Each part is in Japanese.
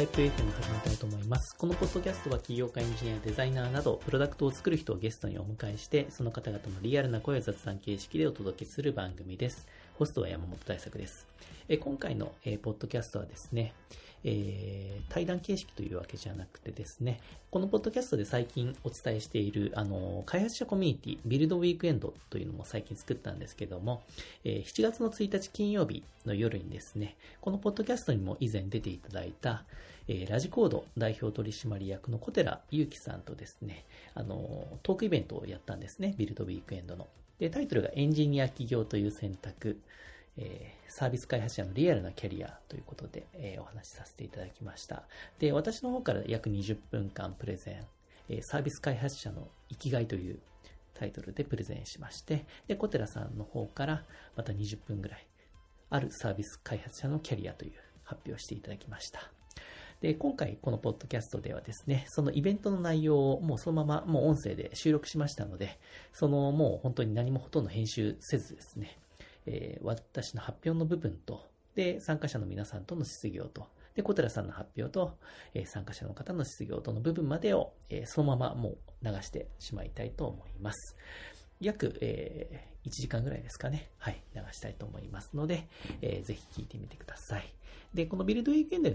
タイプ FM 始めたいと思います。このポッドキャストは起業家、エンジニア、デザイナーなど、プロダクトを作る人をゲストにお迎えして、その方々のリアルな声を雑談形式でお届けする番組です。ホストは山本大作です。え今回の、えーポッドキャストはですね、えー対談形式というわけじゃなくてですね、このポッドキャストで最近お伝えしている、あの、開発者コミュニティ、ビルドウィークエンドというのも最近作ったんですけども、えー7月の1日金曜日の夜にですね、このポッドキャストにも以前出ていただいた、えーラジコード代表取締役の小寺祐樹さんとですね、あの、トークイベントをやったんですね、ビルドウィークエンドの。で、タイトルがエンジニア起業という選択、えーサービス開発者のリアルなキャリアということで、えーお話しさせていただきました。で、私の方から約20分間プレゼン、えーサービス開発者の生きがいというタイトルでプレゼンしまして、で、小寺さんの方からまた20分ぐらい、あるサービス開発者のキャリアという発表していただきました。で、今回このポッドキャストではですね、そのイベントの内容をもうそのままもう音声で収録しましたので、そのもう本当に何もほとんど編集せずですね、えー私の発表の部分と、で、参加者の皆さんとの質疑応と、で、小寺さんの発表と、えー参加者の方の質疑応との部分までを、えーそのままもう流してしまいたいと思います。約、えー1時間ぐらいですかね。はい、流したいと思いますので、えーぜひ聞いてみてください。で、このビルドウィークエンド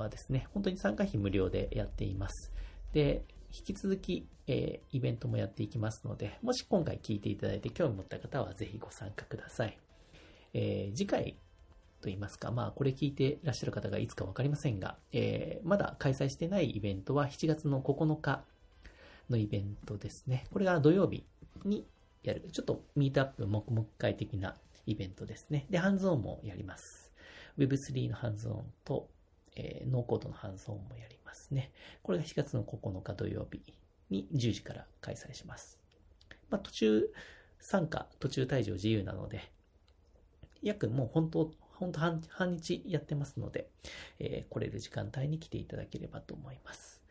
はですね、本当に参加費無料でやっています。で、引き続き、えーイベントもやっていきますので、もし今回聞いていただいて興味持った方はぜひご参加ください。えー次回と言いますか、まあ、これ聞いてらっしゃる方がいつかわかりませんが、えーまだ開催してないイベントは7月の9日のイベントですね。これが土曜日にやる、ちょっとミートアップ黙々会的なイベントですね。で、ハンズオンもやります。Web3 のハンズオンと、えーノーコードのハンズオンもやりますね。これが7月の9日土曜日に10時から開催します。まあ、途中参加、途中退場自由なので、約もう本当、本当半半日やってますので、えー来れる時間帯に来ていただければと思います。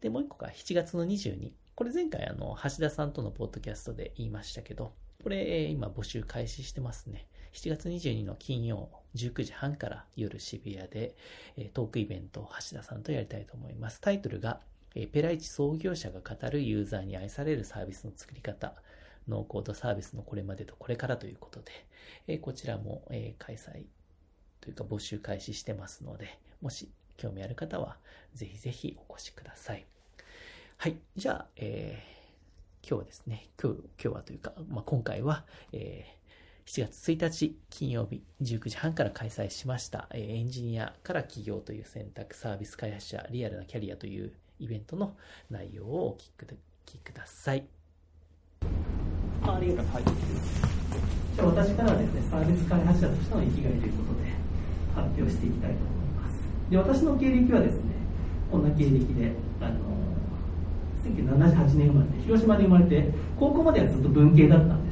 で、もう一個が7月の22。これ前回あの、橋田さんとのポッドキャストで言いましたけど、これえ今募集開始してますね。7月22の金曜19時半から夜渋谷で、えトークイベントを橋田さんとやりたいと思います。タイトルが、えペライチ創業者が語るユーザーに愛されるサービスの作り方、ノーコードサービスのこれまでとこれからということで、えこちらも、え開催というか募集開始してますので、もし興味ある方は、ぜひぜひお越しください。はい。じゃあ、えー今日はですね、今日、今日はというか、まあ、今回は、えー7月1日金曜日19時半から開催しました、えーエンジニアから起業という選択サービス開発者リアルなキャリアというイベントの内容をお聞きください。ありがとう。はい。じゃあ私からはですね、サービス開発者としての生きがいということで発表していきたいと思います。で、私の経歴はですね、こんな経歴で、あの、1978年生まれで、広島で生まれて、高校まではずっと文系だったんです。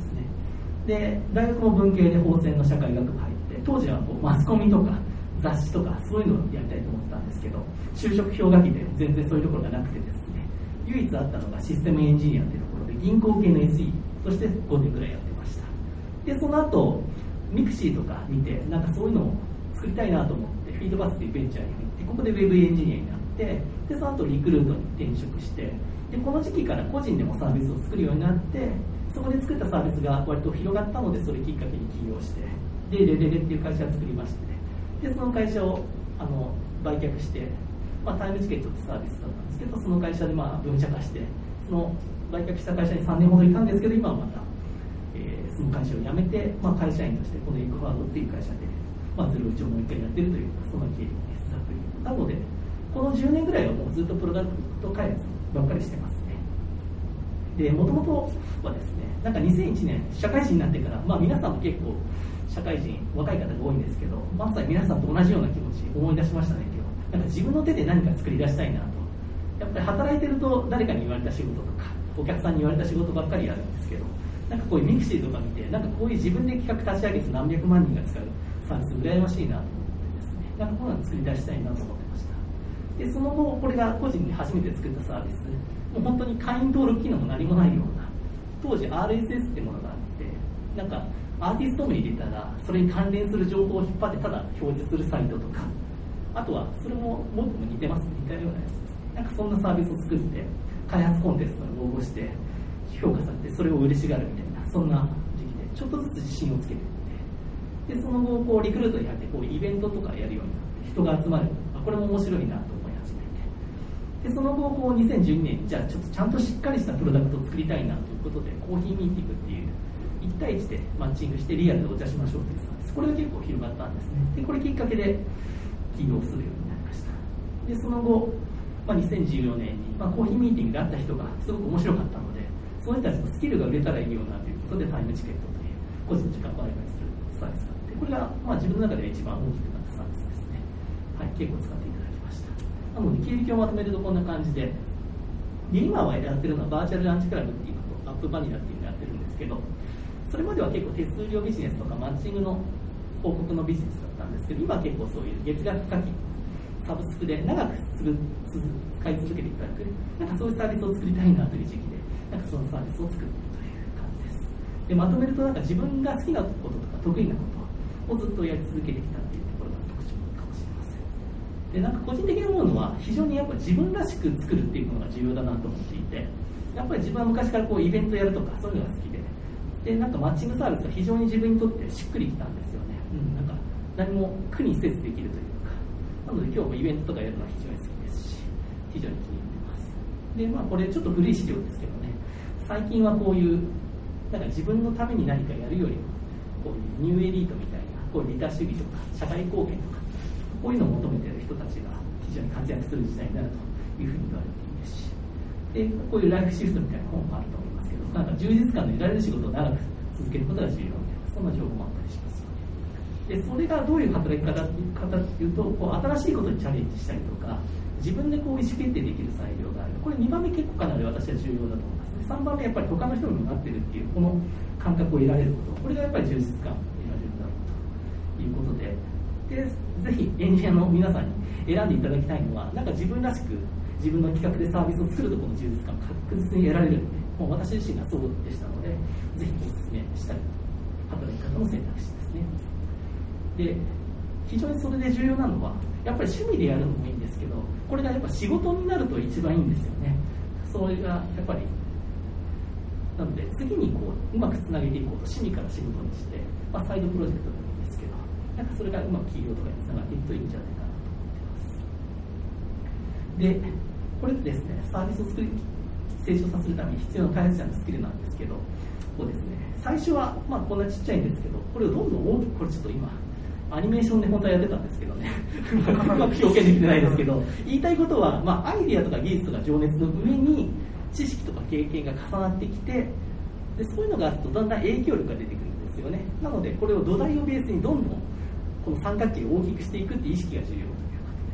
で、大学も文系で法政の社会学部入って、当時はこうマスコミとか雑誌とかそういうのをやりたいと思ってたんですけど、就職氷河期で全然そういうところがなくてですね、唯一あったのがシステムエンジニアというところで、銀行系の SE として5年ぐらいやってました。で、その後、ミクシーとか見て、なんかそういうのを作りたいなと思って、フィードパスというベンチャーに入って、ここでウェブエンジニアになって、で、その後リクルートに転職して、で、この時期から個人でもサービスを作るようになって、そこで作ったサービスが割と広がったので、それきっかけに起業して、で、レレレっていう会社を作りまして、で、その会社をあの売却して、まあ、タイムチケットってサービスだったんですけど、その会社でまあ分社化して、その売却した会社に3年ほどいたんですけど、今はまた、えーその会社を辞めて、まあ、会社員として、このエクファードっていう会社で、まあ、ゼロイチをもう一回やってるという、その経歴です、なので、この10年ぐらいはもうずっとプロダクト開発ばっかりしてます。で、もともとはですね、なんか2001年、社会人になってから、まあ皆さんも結構、社会人、若い方が多いんですけど、まさに皆さんと同じような気持ち、思い出しましたね、今日。なんか自分の手で何か作り出したいなと。やっぱり働いてると誰かに言われた仕事とか、お客さんに言われた仕事ばっかりやるんですけど、なんかこういうミクシーとか見て、なんかこういう自分で企画立ち上げて何百万人が使うサービス羨ましいなと思ってですね、なんかこういうの作り出したいなと思ってました。で、その後、これが個人で初めて作ったサービス、もう本当に会員登録機能も何もないような、当時 RSS ってものがあって、なんかアーティスト名入れたら、それに関連する情報を引っ張ってただ表示するサイトとか、あとはそれももも似てます似たようなやつですなんかそんなサービスを作って開発コンテストに応募して評価されてそれを嬉しがるみたいなそんな時期でちょっとずつ自信をつけていって。でその後こうリクルートに入ってこうイベントとかやるようになって人が集まる。これも面白いなとでその後こう2012年じゃあちょっとちゃんとしっかりしたプロダクトを作りたいなということでコーヒーミーティングっていう1対1でマッチングしてリアルでお茶しましょうというサービス。これが結構広がったんですね。でこれきっかけで起業するようになりました。でその後、まあ、2014年に、まあ、コーヒーミーティングで会った人がすごく面白かったのでそういう人たちのスキルが売れたらいいよなということでタイムチケットという個人の時間を売買するサービスがあってこれが、まあ、自分の中で一番大きくなったサービスですね。はい結構使っていただきましたなので経歴をまとめるとこんな感じで。で今はやってるのはバーチャルランチクラブっていうのとアップバニラっていうのをやってるんですけどそれまでは結構手数料ビジネスとかマッチングの広告のビジネスだったんですけど今結構そういう月額課金サブスクで長くする使い続けていただくなんかそういうサービスを作りたいなという時期でなんかそのサービスを作っているという感じです。でまとめるとなんか自分が好きなこととか得意なことをずっとやり続けてきたっていうところが特徴かもしれませんでなんか個人的に思うのは非常にやっぱ自分らしく作るっていうのが重要だなと思っていてやっぱり自分は昔からこうイベントやるとかそういうのが好きででなんかマッチングサービスが非常に自分にとってしっくりきたんですよね、うん、なんか何も苦にせずできるというか。なので今日もイベントとかやるのは非常に好きですし非常に気に入ってます。でまあこれちょっと古い資料ですけどね。最近はこういうなんか自分のために何かやるよりもこういうニューエリートみたいなこういう利他主義とか社会貢献とかこういうのを求めてるたちが非常に活躍する時代になるというふうに言われているしでこういうライフシフトみたいな本もあると思いますけどなんか充実感の得られる仕事を長く続けることが重要みたいなそんな情報もあったりします。でそれがどういう働き方方っていうとこう新しいことにチャレンジしたりとか自分でこう意思決定できる裁量がある。これ2番目結構かなり私は重要だと思います。3番目やっぱり他の人にもなってるっていうこの感覚を得られることこれがやっぱり充実感を得られるだろうということででぜひエンジニアの皆さんに選んでいただきたいのはなんか自分らしく自分の企画でサービスを作るところの充実感を確実に得られるのでもう私自身がそうでしたので、ぜひお勧めしたい働き方の選択肢ですね。で、非常にそれで重要なのは、やっぱり趣味でやるのもいいんですけど、これがやっぱ仕事になると一番いいんですよね。それがやっぱり、なので次にこううまくつなげていこうと趣味から仕事にして、まあ、サイドプロジェクトで、なんかそれがうまく企業とかにつながっていくといいんじゃないかなと思ってます。で、これですね、サービスを作り成長させるために必要な開発者のスキルなんですけど、こうですね、最初は、まあ、こんなちっちゃいんですけど、これをどんどん大きく、これちょっと今、アニメーションで本当はやってたんですけどね、うまく表現できてないですけど、言いたいことは、まあ、アイディアとか技術とか情熱の上に、知識とか経験が重なってきて、でそういうのがあるとだんだん影響力が出てくるんですよね。なので、これを土台をベースにどんどんこの三角形を大きくしていくっていう意識が重要ということ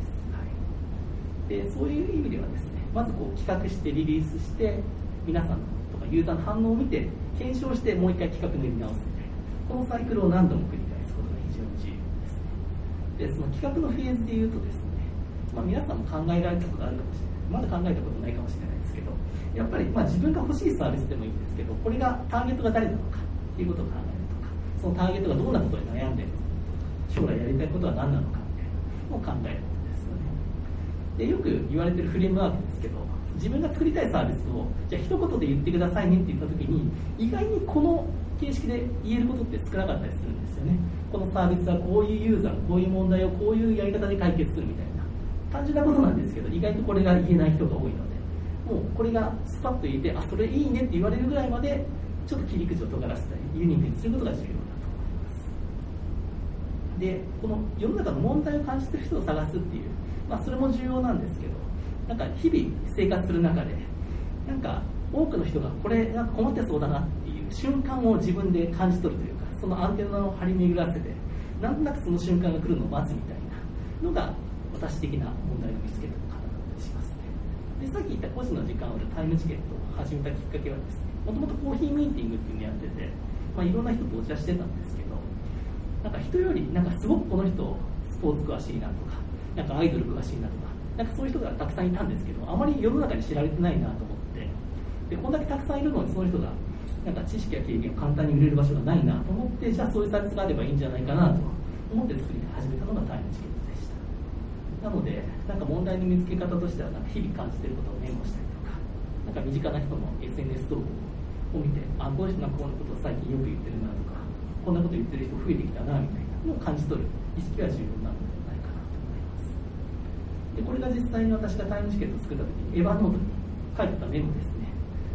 です。はい、でそういう意味ではですねまずこう企画してリリースして皆さんとかユーザーの反応を見て検証してもう一回企画練り直すみたいなこのサイクルを何度も繰り返すことが非常に重要です。ねでその企画のフェーズでいうとですね、まあ、皆さんも考えられたことあるかもしれない。まだ考えたことないかもしれないですけどやっぱりまあ自分が欲しいサービスでもいいんですけどこれがターゲットが誰なのかっていうことを考えるとかそのターゲットがどんなことに悩んでいるのか。将来やりたいことは何なのかみたいなのを考えるですよね。でよく言われてるフレームワークですけど自分が作りたいサービスをじゃあ一言で言ってくださいねって言った時に意外にこの形式で言えることって少なかったりするんですよね。このサービスはこういうユーザーのこういう問題をこういうやり方で解決するみたいな単純なことなんですけど意外とこれが言えない人が多いのでもうこれがスパッと言えてあそれいいねって言われるぐらいまでちょっと切り口を尖らせたりユニークにすることが重要。でこの世の中の問題を感じてる人を探すっていうまあ、それも重要なんですけどなんか日々生活する中でなんか多くの人がこれなんか困ってそうだなっていう瞬間を自分で感じ取るというかそのアンテナを張り巡らせてなんとなくその瞬間が来るのを待つみたいなのが私的な問題を見つけた方だったりしますね。でさっき言った個人の時間をタイムチケットを始めたきっかけはですねもともとコーヒーミーティングっていうのをやってて、まあ、いろんな人とお茶してたんですなんか人よりなんかすごくこの人スポーツ詳しいなとかなんかアイドル詳しいなとか、なんかそういう人がたくさんいたんですけど、あまり世の中に知られてないなと思って、でこんだけたくさんいるのにその人がなんか知識や経験を簡単に売れる場所がないなと思って、じゃあそういうサービスがあればいいんじゃないかなと思って作り始めたのがタイムチケットでした。なのでなんか問題の見つけ方としてはなんか日々感じてることをメモしたりとかなんか身近な人の SNS 投稿を見てあこの人がこういうことを最近よく言ってるなとかこんなこと言ってる人増えてきたなみたいな。のを感じ取る意識は重要なのではないかなと思いますでこれが実際に私がタイムチケットを作った時にエヴァノートに書いてたメモですね。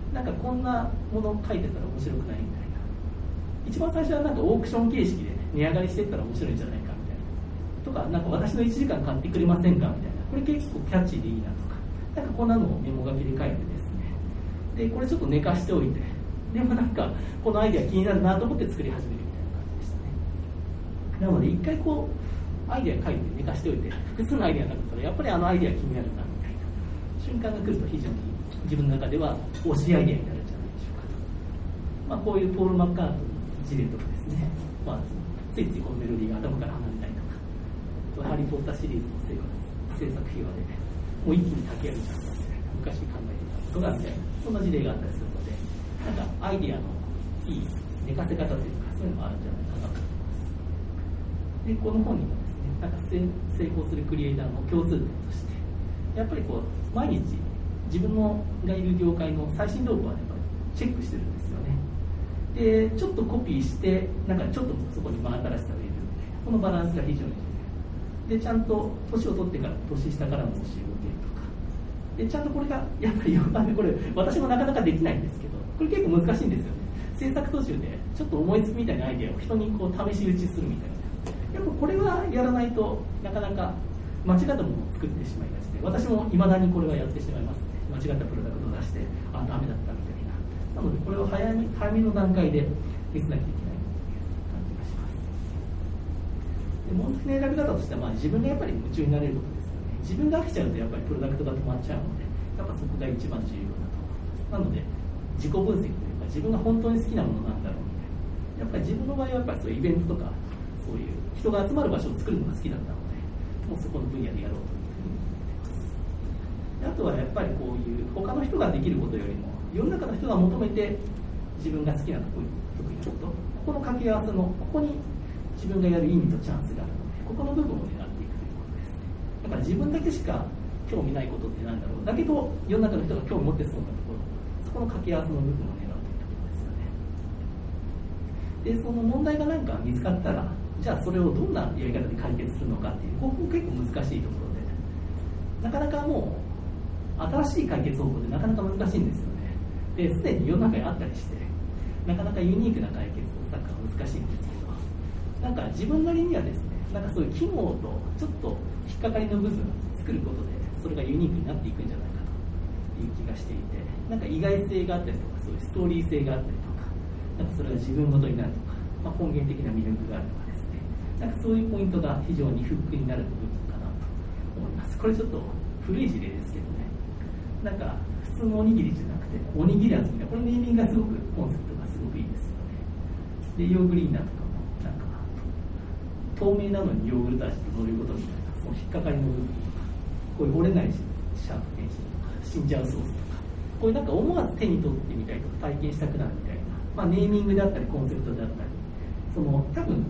なんかこんなもの書いてたら面白くないみたいな。一番最初はなんかオークション形式で、値上がりしていったら面白いんじゃないかみたいな。とか、なんか私の1時間買ってくれませんかみたいな、これ結構キャッチーでいいなとか、なんかこんなのをメモ書きで書いてですね、で、これちょっと寝かしておいて、でもなんか、このアイデア気になるなと思って作り始めるみたいな感じでしたね。なので、一回こう、アイデア書いて寝かしておいて、複数のアイデアがあったら、やっぱりあのアイデア気になるなみたいな瞬間が来ると非常に自分の中では推しアイデアになるんじゃないでしょうかと。まあ、こういうポール・マッカートの事例とかですね、まあ、ついついこのメロディーが頭から離れたりとかハリー・ポッターシリーズの制作費用で、もう一気に炊き上げちゃったみたいな、昔考えてたことがみたいな、そんな事例があったりするので、なんかアイデアのいい寝かせ方というか、そういうのがあるんじゃないかなと。で、この本にもですね、なんか成功するクリエイターの共通点として、やっぱりこう、毎日自分のがいる業界の最新動向はやっぱりチェックしてるんですよね。で、ちょっとコピーして、なんかちょっとそこに真新しさを入れる。みたいな、このバランスが非常に重要でちゃんと年を取ってから年下からの教えを受けるとか。でちゃんとこれがやっぱりこれ私もなかなかできないんですけどこれ結構難しいんですよね。制作途中でちょっと思いつくみたいなアイデアを人にこう試し打ちするみたいな。やっぱこれはやらないとなかなか間違ったものを作ってしまいがちで私もいまだにこれはやってしまいます間違ったプロダクトを出してあダメだったみたいな。なのでこれを早め早めの段階で消さなきゃいけない感じがします。で問題の選び方としては、まあ、自分がやっぱり夢中になれることですよね。自分が飽きちゃうとやっぱりプロダクトが止まっちゃうのでやっぱそこが一番重要だと思いますなので自己分析というか自分が本当に好きなものなんだろうみたいな。やっぱり自分の場合はやっぱりそういうイベントとかそういう人が集まる場所を作るのが好きだったのでもうそこの分野でやろうというふうに思ってます。あとはやっぱりこういう他の人ができることよりも世の中の人が求めて自分が好きなこと得意なことここの掛け合わせのここに自分がやる意味とチャンスがあるのでここの部分を狙っていくということですね。だから自分だけしか興味ないことってなんだろう。だけど世の中の人が興味持ってそうなところそこの掛け合わせの部分を狙うというところですよね。でその問題が何か見つかったらじゃあそれをどんなやり方で解決するのかっていうここ結構難しいところで。なかなかもう新しい解決方法でなかなか難しいんですよね。ですでに世の中にあったりしてなかなかユニークな解決策が難しいんですけどなんか自分なりにはですねなんかそういう機能とちょっと引っかかりの部分を作ることでそれがユニークになっていくんじゃないかという気がしていて。なんか意外性があったりとかそういうストーリー性があったりとかなんかそれが自分ごとになるとか、まあ、根源的な魅力があるとか。なんかそういうポイントが非常にフックになる部分かなと思います。これちょっと古い事例ですけどね。なんか普通のおにぎりじゃなくておにぎり味みたいな。これネーミングがすごくコンセプトがすごくいいですよね。でヨーグリーナとかもなんか透明なのにヨーグルト味とどういうことみたいなその引っかかりの部分とかこういう折れないシャープペンシルとか死んじゃうソースとか。こういうなんか思わず手に取ってみたりとか体験したくなるみたいな、まあ、ネーミングであったりコンセプトであったりその多分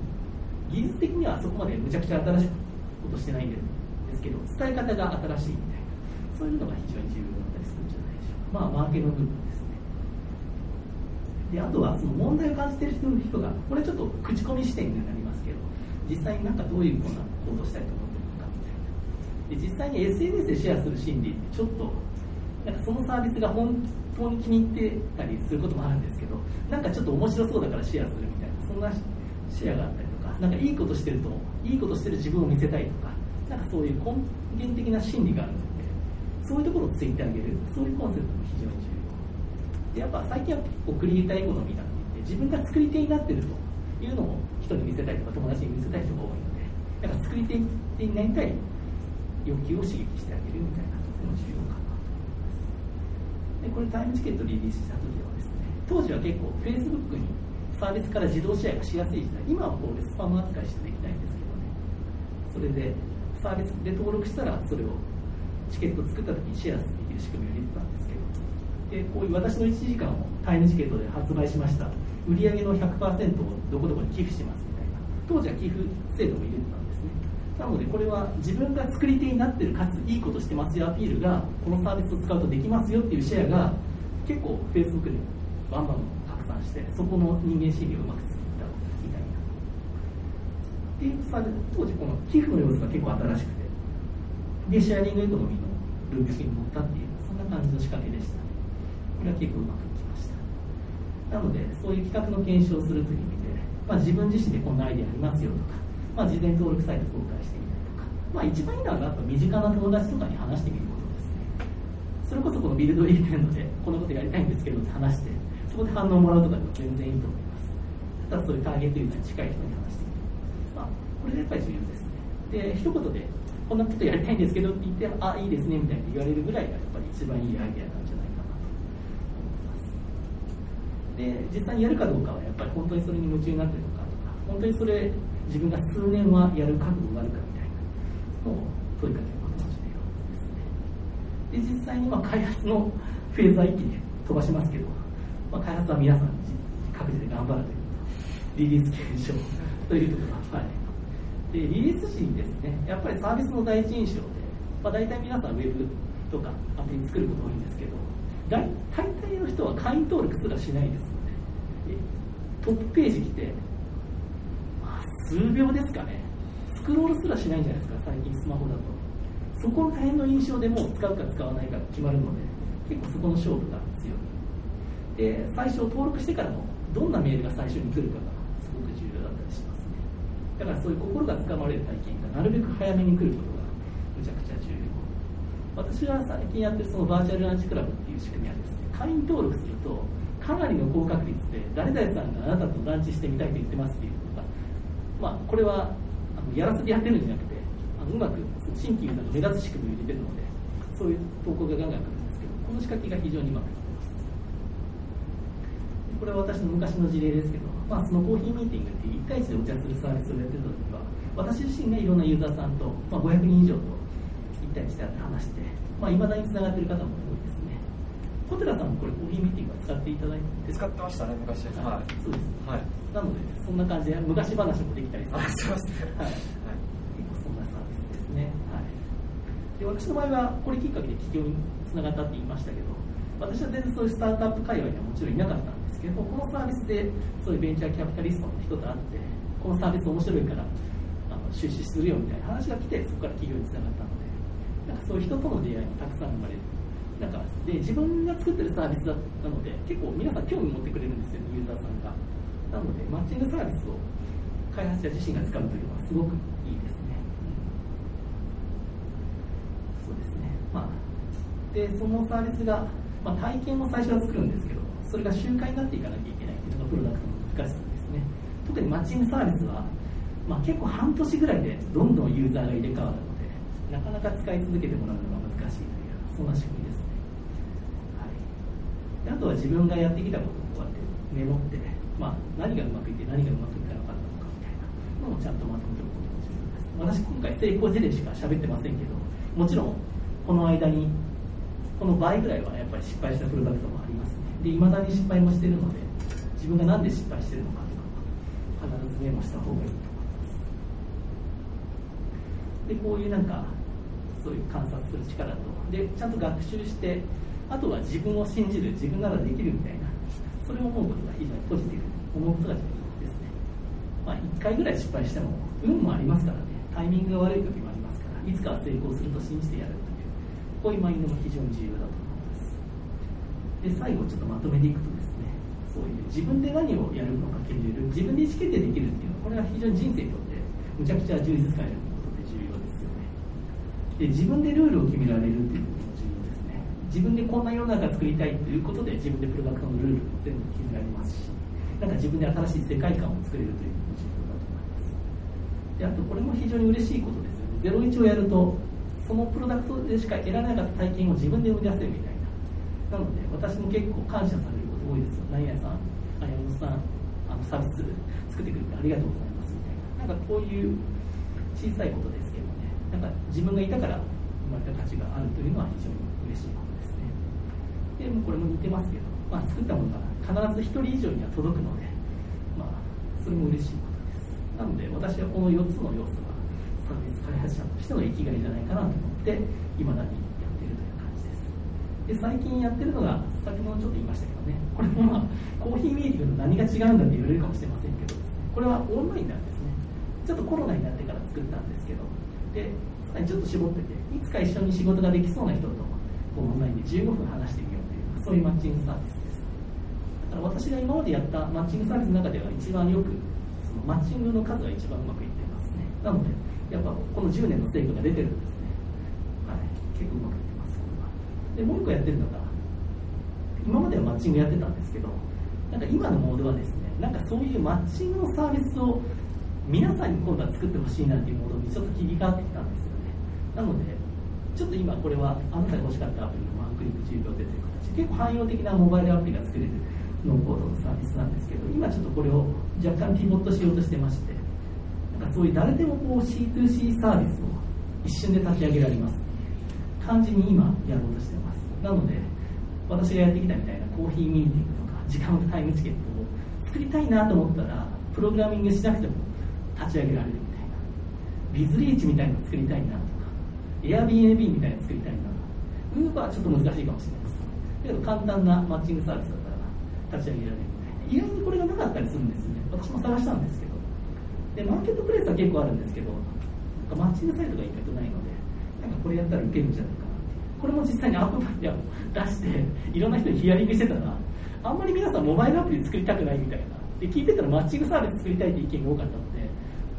技術的にはそこまでむちゃくちゃ新しいことしてないんですけど伝え方が新しいみたいな。そういうのが非常に重要だったりするんじゃないでしょうか。まあマーケの部分ですね。であとはその問題を感じてる人がこれちょっと口コミ視点になりますけど実際になんかどういうふうな行動したいと思ってるのかみたいな。で実際に SNS でシェアする心理ってちょっとなんかそのサービスが本当に気に入ってたりすることもあるんですけどなんかちょっと面白そうだからシェアするみたいなそんなシェアがあったりなんかいいことしてるといいことしてる自分を見せたいとかなんかそういう根源的な心理があるのでそういうところをついてあげる。そういうコンセプトも非常に重要。でやっぱ最近は結構クリエイターエコノミーなんて言って自分が作り手になってるというのを人に見せたいとか友達に見せたい人が多いのでだか作り手になりたい欲求を刺激してあげるみたいなとても重要かなと思います。でこれタイムチケットリリースした時はですね当時は結構 Facebook にサービスから自動シェアがしやすい時代。今はこうスパム扱いしてできないんですけどね。それでサービスで登録したらそれをチケット作った時にシェアできる仕組みを入れてたんですけど。でこういう私の1時間をタイムチケットで発売しました。売上の100%をどこどこに寄付しますみたいな。当時は寄付制度も入れてたんですね。なのでこれは自分が作り手になってるかついいことしてますよアピールがこのサービスを使うとできますよっていうシェアが結構 Facebook でバンバンしてそこの人間心理をうまく作ったみたいな。っていうさ当時この寄付の様子が結構新しくて。でシェアリングエコノミーのルールに乗ったっていうそんな感じの仕掛けでしたね。これは結構うまくいきました。なのでそういう企画の検証をするという意味で、まあ、自分自身でこんなアイデアありますよとかまあ、事前登録サイト公開してみたりとか、まあ、一番いいのはやっぱ身近な友達とかに話してみることですね。それこそこのビルドイベントでこのことやりたいんですけどって話してそこで反応をもらうとかでも全然いいと思います。ただそういうターゲットユーザーに近い人に話してみる。まあこれがやっぱり重要ですね。で一言でこんなことやりたいんですけどって言ってあいいですねみたいに言われるぐらいがやっぱり一番いいアイデアなんじゃないかなと思います。で実際にやるかどうかはやっぱり本当にそれに夢中になってるのかとか本当にそれ自分が数年はやる覚悟があるかみたいなのを問いかけることが重要ですね。で、実際にまあ開発のフェーズは一気に飛ばしますけど、まあ、開発は皆さん各自で頑張るという、リリース検証というとことが、はい。で、リリース時にですね、やっぱりサービスの第一印象で、まあ、大体皆さんウェブとかアプリ作ること多いんですけど、大大体の人は会員登録すらしないですので、トップページ来て、数秒ですかね。スクロールすらしないんじゃないですか最近スマホだと。そこら辺の印象でもう使うか使わないか決まるので結構そこの勝負が強い。で最初登録してからもどんなメールが最初に来るかがすごく重要だったりしますね。だからそういう心がつかまれる体験がなるべく早めに来ることがむちゃくちゃ重要。私が最近やってるそのバーチャルランチクラブっていう仕組みはです。ね会員登録するとかなりの高確率で誰々さんがあなたとランチしてみたいと言ってますっていうことがまあ、これはあのやらせてやってるんじゃなくてあのうまく新規ユーザーが目立つ仕組みを入れてるのでそういう投稿がガンガン来るんですけどこの仕掛けが非常にうまくいこれは私の昔の事例ですけど、まあ、そのコーヒーミーティングっていう1対1でお茶するサービスをやってる時には私自身がいろんなユーザーさんと、まあ、500人以上と1対1で話していまあ、未だにつながってる方も多いですね小寺さんもこれコーヒーミーティングは使っていただいて使ってましたね昔はい、そうです、はいなので、そんな感じで昔話もできたりする。そうですね。はい。結構そんなサービスですね。はい。で、私の場合は、これきっかけで起業につながったって言いましたけど、私は全然そういうスタートアップ界隈にはもちろんいなかったんけど、このサービスで、そういうベンチャーキャピタリストの人と会って、このサービス面白いから、あの出資するよみたいな話が来て、そこから起業につながったので、なんかそういう人との出会いもたくさん生まれる。なんかで自分が作ってるサービスだったので結構皆さん興味持ってくれるんですよユーザーさんが。なのでマッチングサービスを開発者自身が使うというのはすごくいいですね、そうですね。まあでそのサービスが、まあ、体験を最初は作るんですけどそれが習慣になっていかなきゃいけないというのがプロダクトの難しさですね。特にマッチングサービスは、まあ、結構半年ぐらいでどんどんユーザーが入れ替わるのでなかなか使い続けてもらうのが難しいというそんな仕組みですね、はい、あとは自分がやってきたことをこうやってメモってまあ、何がうまくいって何がうまくいかなかったのかみたいなのをちゃんとまとめておくことが重要です私今回成功事例しか喋ってませんけどもちろんこの間にこの倍ぐらいはやっぱり失敗したプロダクトもありますでいまだに失敗もしてるので自分が何で失敗してるのかとか必ずメモした方がいいと思います。でこういうなんかそういう観察する力とでちゃんと学習してあとは自分を信じる自分ならできるみたいなそれを思うことが非常にポジティブ思うことが重要ですね、まあ、1回ぐらい失敗しても運もありますからね。タイミングが悪い時もありますからいつかは成功すると信じてやるというこういうマインドも非常に重要だとで最後ちょっとまとめていくとですねそういう自分で何をやるのか決める自分で意思決定できるっていうのはこれは非常に人生にとってむちゃくちゃ充実感あることで重要ですよね。で自分でルールを決められるっていう事も重要ですね。自分でこんな世の中作りたいということで自分でプロダクトのルールも全部決められますしなんか自分で新しい世界観を作れるというのも重要だと思います。であとこれも非常に嬉しいことですよね。01をやるとそのプロダクトでしか得られなかった体験を自分で生み出せるみたいな。なので私も結構感謝されること多いです。よ何々さんあ山本さんあのサービス作ってくれてありがとうございますみたいな。なんかこういう小さいことですけどねなんか自分がいたから生まれた価値があるというのは非常に嬉しいことでもこれも似てますけど、まあ、作ったものが必ず1人以上には届くので、まあ、それも嬉しいことです。なので私はこの4つの要素がサービス開発者としての生きがいじゃないかなと思っていまだにやっているという感じで最近やってるのが先ほどちょっと言いましたけどね。これもまあコーヒーミーティングと何が違うんだって言われるかもしれませんけどこれはオンラインなんですね。ちょっとコロナになってから作ったんですけど。でさらにちょっと絞ってていつか一緒に仕事ができそうな人とオンラインで15分話してみようというそういうマッチングサービスです。だから私が今までやったマッチングサービスの中では一番よくそのマッチングの数が一番うまくいってますね。なのでやっぱこの10年の成果が出てるんですね。はい。結構うまくいってでもう一個やってるのが今まではマッチングやってたんですけどなんか今のモードはですねなんかそういうマッチングのサービスを皆さんに今度は作ってほしいなっていうモードにちょっと切り替わってきたんですよね。なのでちょっと今これはあなたが欲しかったアプリのワンクリック10秒でという形結構汎用的なモバイルアプリが作れるノーコードのサービスなんですけど今ちょっとこれを若干ピボットしようとしてましてなんかそういう誰でもこう C2C サービスを一瞬で立ち上げられます。感じに今やろうとしてます。なので私がやってきたみたいなコーヒーミーティングとか時間タイムチケットを作りたいなと思ったらプログラミングしなくても立ち上げられるみたいな。ビズリーチみたいなの作りたいなとか Airbnb みたいなの作りたいなウーバーはちょっと難しいかもしれないです。けど簡単なマッチングサービスだったら立ち上げられるみたいな。意外にこれがなかったりするんですよね。私も探したんですけど。でマーケットプレイスは結構あるんですけどマッチングサイトが意外とないのでなんかこれやったら受けるんじゃないかこれも実際にアップバリアを出していろんな人にヒアリングしてたらあんまり皆さんモバイルアプリ作りたくないみたいな。で聞いてたらマッチングサービス作りたいって意見が多かったので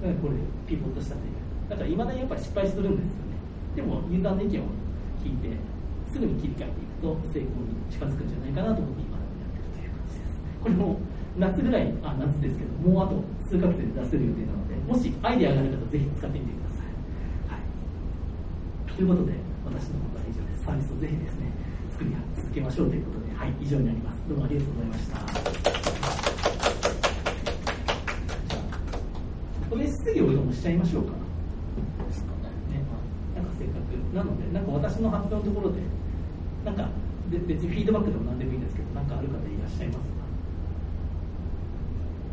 なんこれピボットしたという。だからいまだにやっぱり失敗するんですよね。でもユーザーの意見を聞いてすぐに切り替えていくと成功に近づくんじゃないかなと思って今やってるという感じですこれも夏ぐらいあ夏ですけどもうあと数ヶ月で出せる予定なのでもしアイデアがある方ぜひ使ってみてください、はい、ということで私の方は以上ですサービスをぜひですね作り続けましょうということではい以上になります。どうもありがとうございました。これ質疑応答もしちゃいましょうか。ですかね。なんかせっかくなのでなんか私の発表のところでなんかで別にフィードバックでも何でもいいんですけどなんかある方いらっしゃいます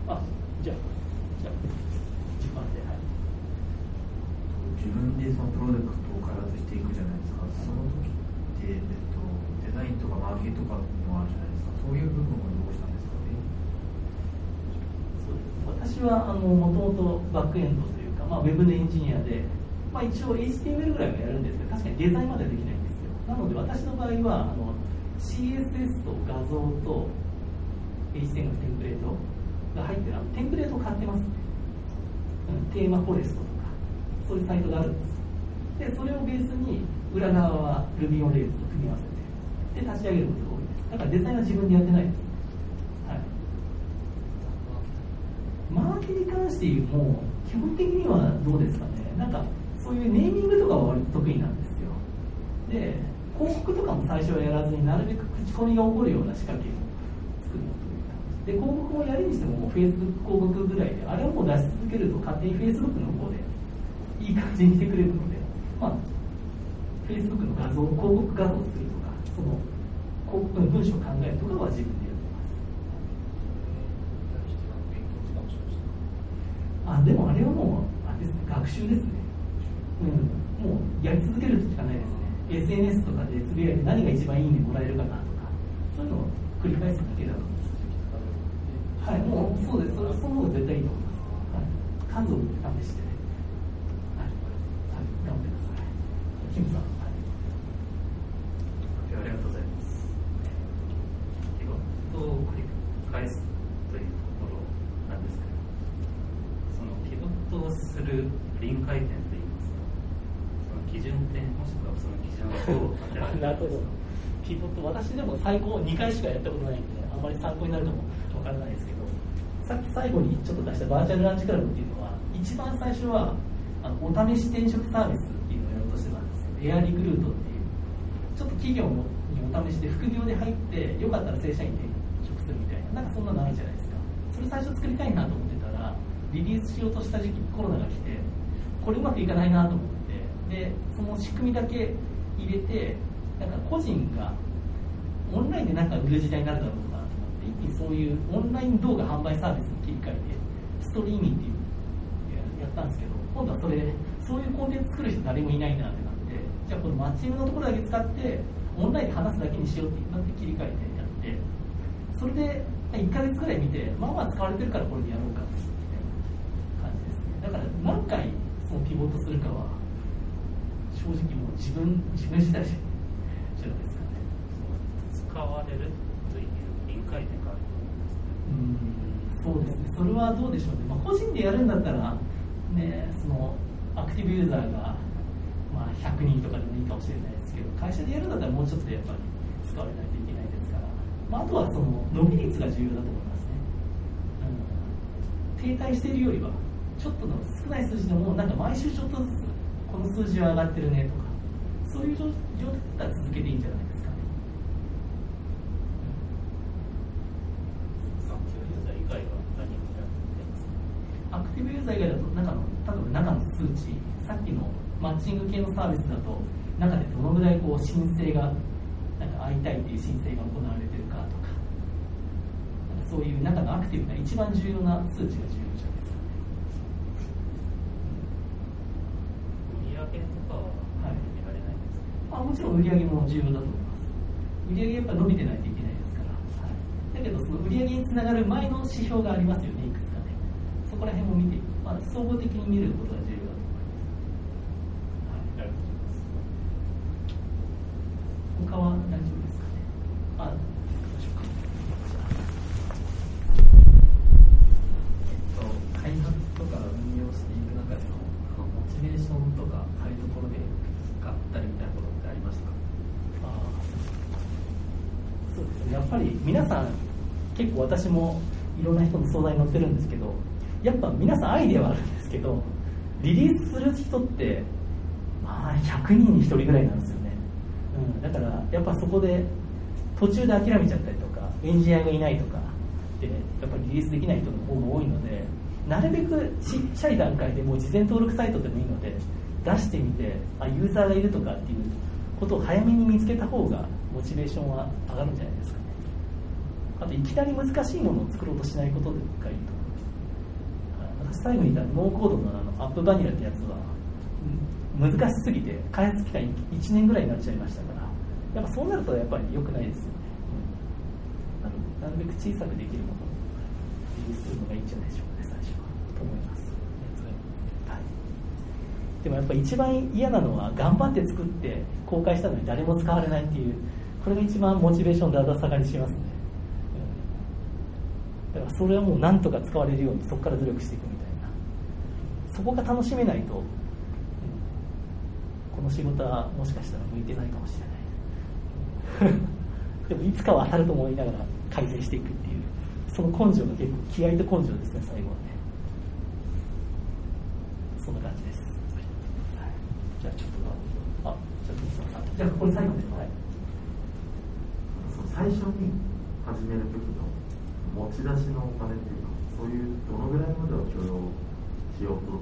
か？あじゃあじゃあ順番ではい自分でそのプロダクトを開発していくじゃないですか、その時って、えっと、デザインとかマーケとかもあるじゃないですか、そういう部分はどうしたんですか？ね。私はあのもともとバックエンドというか、まあ、ウェブのエンジニアで、まあ、一応 HTML ぐらいはやるんですけど確かにデザインまではできないんですよ。なので私の場合はあの CSS と画像と HTML テンプレートが入ってるあのテンプレートを買ってます。ね、テーマフォレスト。そういうサイトがあるんですでそれをベースに裏側は Ruby on Rails と組み合わせてで立ち上げることが多いです。だからデザインは自分でやってないです。はい。マーケに関して言うも基本的にはどうですかね。なんかそういうネーミングとかは割と得意なんですよ。で広告とかも最初はやらずになるべく口コミが起こるような仕掛けを作るのという感じで広告もやるにしてもも Facebook 広告ぐらいであれをもう出し続けると勝手に Facebook の方でいい感じにしてくれるのでまあ Facebook の画像広告画像を作るとかその広告の文章を考えるとかは自分でやってます。あでもあれはもうあれですね学習ですね、うん、もうやり続けるしかないですね。SNS とかでつぶやいて何が一番いいねもらえるかなとかそういうのを繰り返すだけだと思いますはいもうそうです。それその方が絶対いいと思います、はい、数を試してはい、はい、頑張ってくださいキムさんはいありがとうございます。ピボットを繰り返すというところなんですけど、そのピボットをする臨界点といいますか、その基準点もしくはその基準をどう当てられるなるほど。ピボット、私でも最高2回しかやったことないんで、あんまり参考になるかもわからないですけど、さっき最後にちょっと出したバーチャルランチクラブっていうのは、一番最初はあのお試し転職サービスエアリクルートっていう。ちょっと企業にお試しで副業で入って、よかったら正社員で転職するみたいな、なんかそんなのないじゃないですか。それ最初作りたいなと思ってたら、リリースしようとした時期にコロナが来て、これうまくいかないなと思って、で、その仕組みだけ入れて、なんか個人がオンラインでなんか売る時代になるだろうなと思って、一気にそういうオンライン動画販売サービスに切り替えて、ストリーミングっていうやったんですけど、今度はそれ、そういうコンテンツ作る人誰もいないなってじゃあこのマッチングのところだけ使ってオンラインで話すだけにしようってなって切り替えてやってそれで1ヶ月くらい見てまあまあ使われてるからこれでやろうかって感じですね。だから何回そのピボットするかは正直もう自分自分次第じゃないですかね。使われるという臨界点があるとうんそうですね。それはどうでしょうね、まあ、個人でやるんだったらねそのアクティブユーザーが、まあ、100人とかでもいいかもしれないですけど会社でやるんだったらもうちょっとやっぱり使われないといけないですから、まあ、あとはその伸び率が重要だと思いますね、停滞しているよりはちょっとの少ない数字でもなんか毎週ちょっとずつこの数字は上がってるねとかそういう状態だったら続けていいんじゃないかねアクティブユーザー以外は何をやってますかアクティブユーザー以外だと中の例えば中の数値さっきのマッチング系のサービスだと中でどのぐらいこう申請がなんか会いたいっていう申請が行われてるかとかなんかそういう中のアクティブな一番重要な数値が重要じゃないですかね売上とかは見られないんですか、はいあもちろん売上も重要だと思います売上やっぱ伸びてないといけないですから、はい、だけどその売上につながる前の指標がありますよねいくつかねそこら辺も見て、まあ、総合的に見ることが重要だと思います、はいありがとうございます他は大丈夫ですかね。あ、行きましょうか。開発とか運用していく中でのあのモチベーションとかそういうところで使ったりみたいなことってありましたかあそうですね。やっぱり皆さん結構私もいろんな人の相談に乗ってるんですけど、やっぱ皆さんアイデアはあるんですけど、リリースする人ってまあ100人に1人ぐらいなんですよね。うん、だからやっぱそこで途中で諦めちゃったりとか、エンジニアがいないとかでやっぱりリリースできない人の方が多いので、なるべくちっちゃい段階でもう事前登録サイトでもいいので出してみて、あユーザーがいるとかっていうことを早めに見つけた方がモチベーションは上がるんじゃないですか。あといきなり難しいものを作ろうとしないことがいいと思います。はい。私最後に言ったノーコードのあのアップバニラってやつはうん難しすぎて開発期間1年ぐらいになっちゃいましたから。やっぱそうなるとやっぱり良くないですよね、うん。なるべく小さくできるものをリリースするのがいいんじゃないでしょうかね最初は。と思います、はい、でもやっぱ一番嫌なのは頑張って作って公開したのに誰も使われないっていうこれが一番モチベーションだだ下がりしますね、うんだからそれはもうなんとか使われるようにそこから努力していくみたいな。そこが楽しめないと、うんこの仕事はもしかしたら向いてないかもしれない。でもいつかは当たると思いながら改善していくっていうその根性が結構気合と根性ですね最後はね。そんな感じです、はい、じゃあちょっとあじゃあじゃあこれ最後ですはい。最初に始める時の持ち出しのお金っていうかそういうどのぐらいまでは許容しようと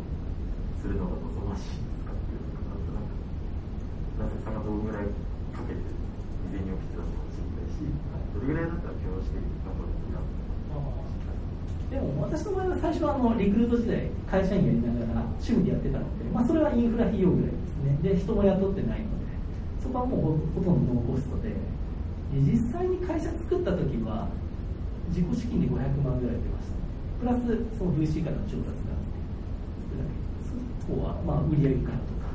するのが望ましいんですかっていうのがなんとなくさんがどのぐらいかけて未然に起きてたのかも知りたいしどれぐらいだったら許容して頑張るべきなのかでも私の場合は最初はあのリクルート時代会社員やりながら趣味でやってたので、まあ、それはインフラ費用ぐらいですね。で人も雇ってないのでそこはもうほほとんどノーコストで。で実際に会社作った時は自己資金で500万ぐらい出ました。プラスその VC からの調達があってそこはまあ売上からとか、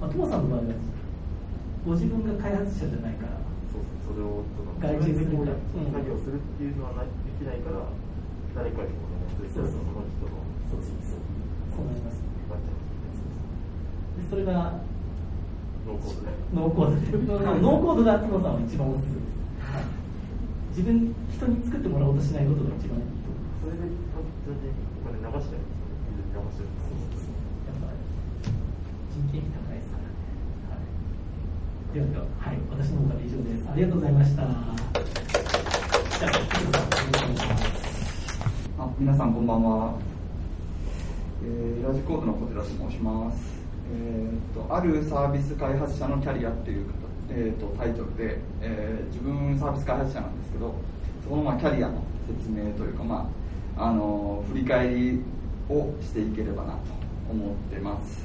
まあ、トモさんの場合はご自分が開発者じゃないからそうそれをその外注作業するっていうのはできないから誰かにこのそしたらその人のそうそうそう。そうなりますでそれがノーコードで。ノーコードで。ノーコさんは一番おすすめです、はい、自分人に作ってもらおうとしないことが一番いいと思いますそれで単純にお金流しちゃうんですよね水に流しちゃうですよやっぱ人件費高いですからね、はい、ではでははい私の方から以上ですありがとうございましたじゃあ菊田さんお願いしますあ皆さんこんばんは、えーラジコードの小寺と申します、えーとあるサービス開発者のキャリアっていう、えーとタイトルで、えー自分サービス開発者なんですけどそこのまあキャリアの説明というか、まあ、あの振り返りをしていければなと思ってます。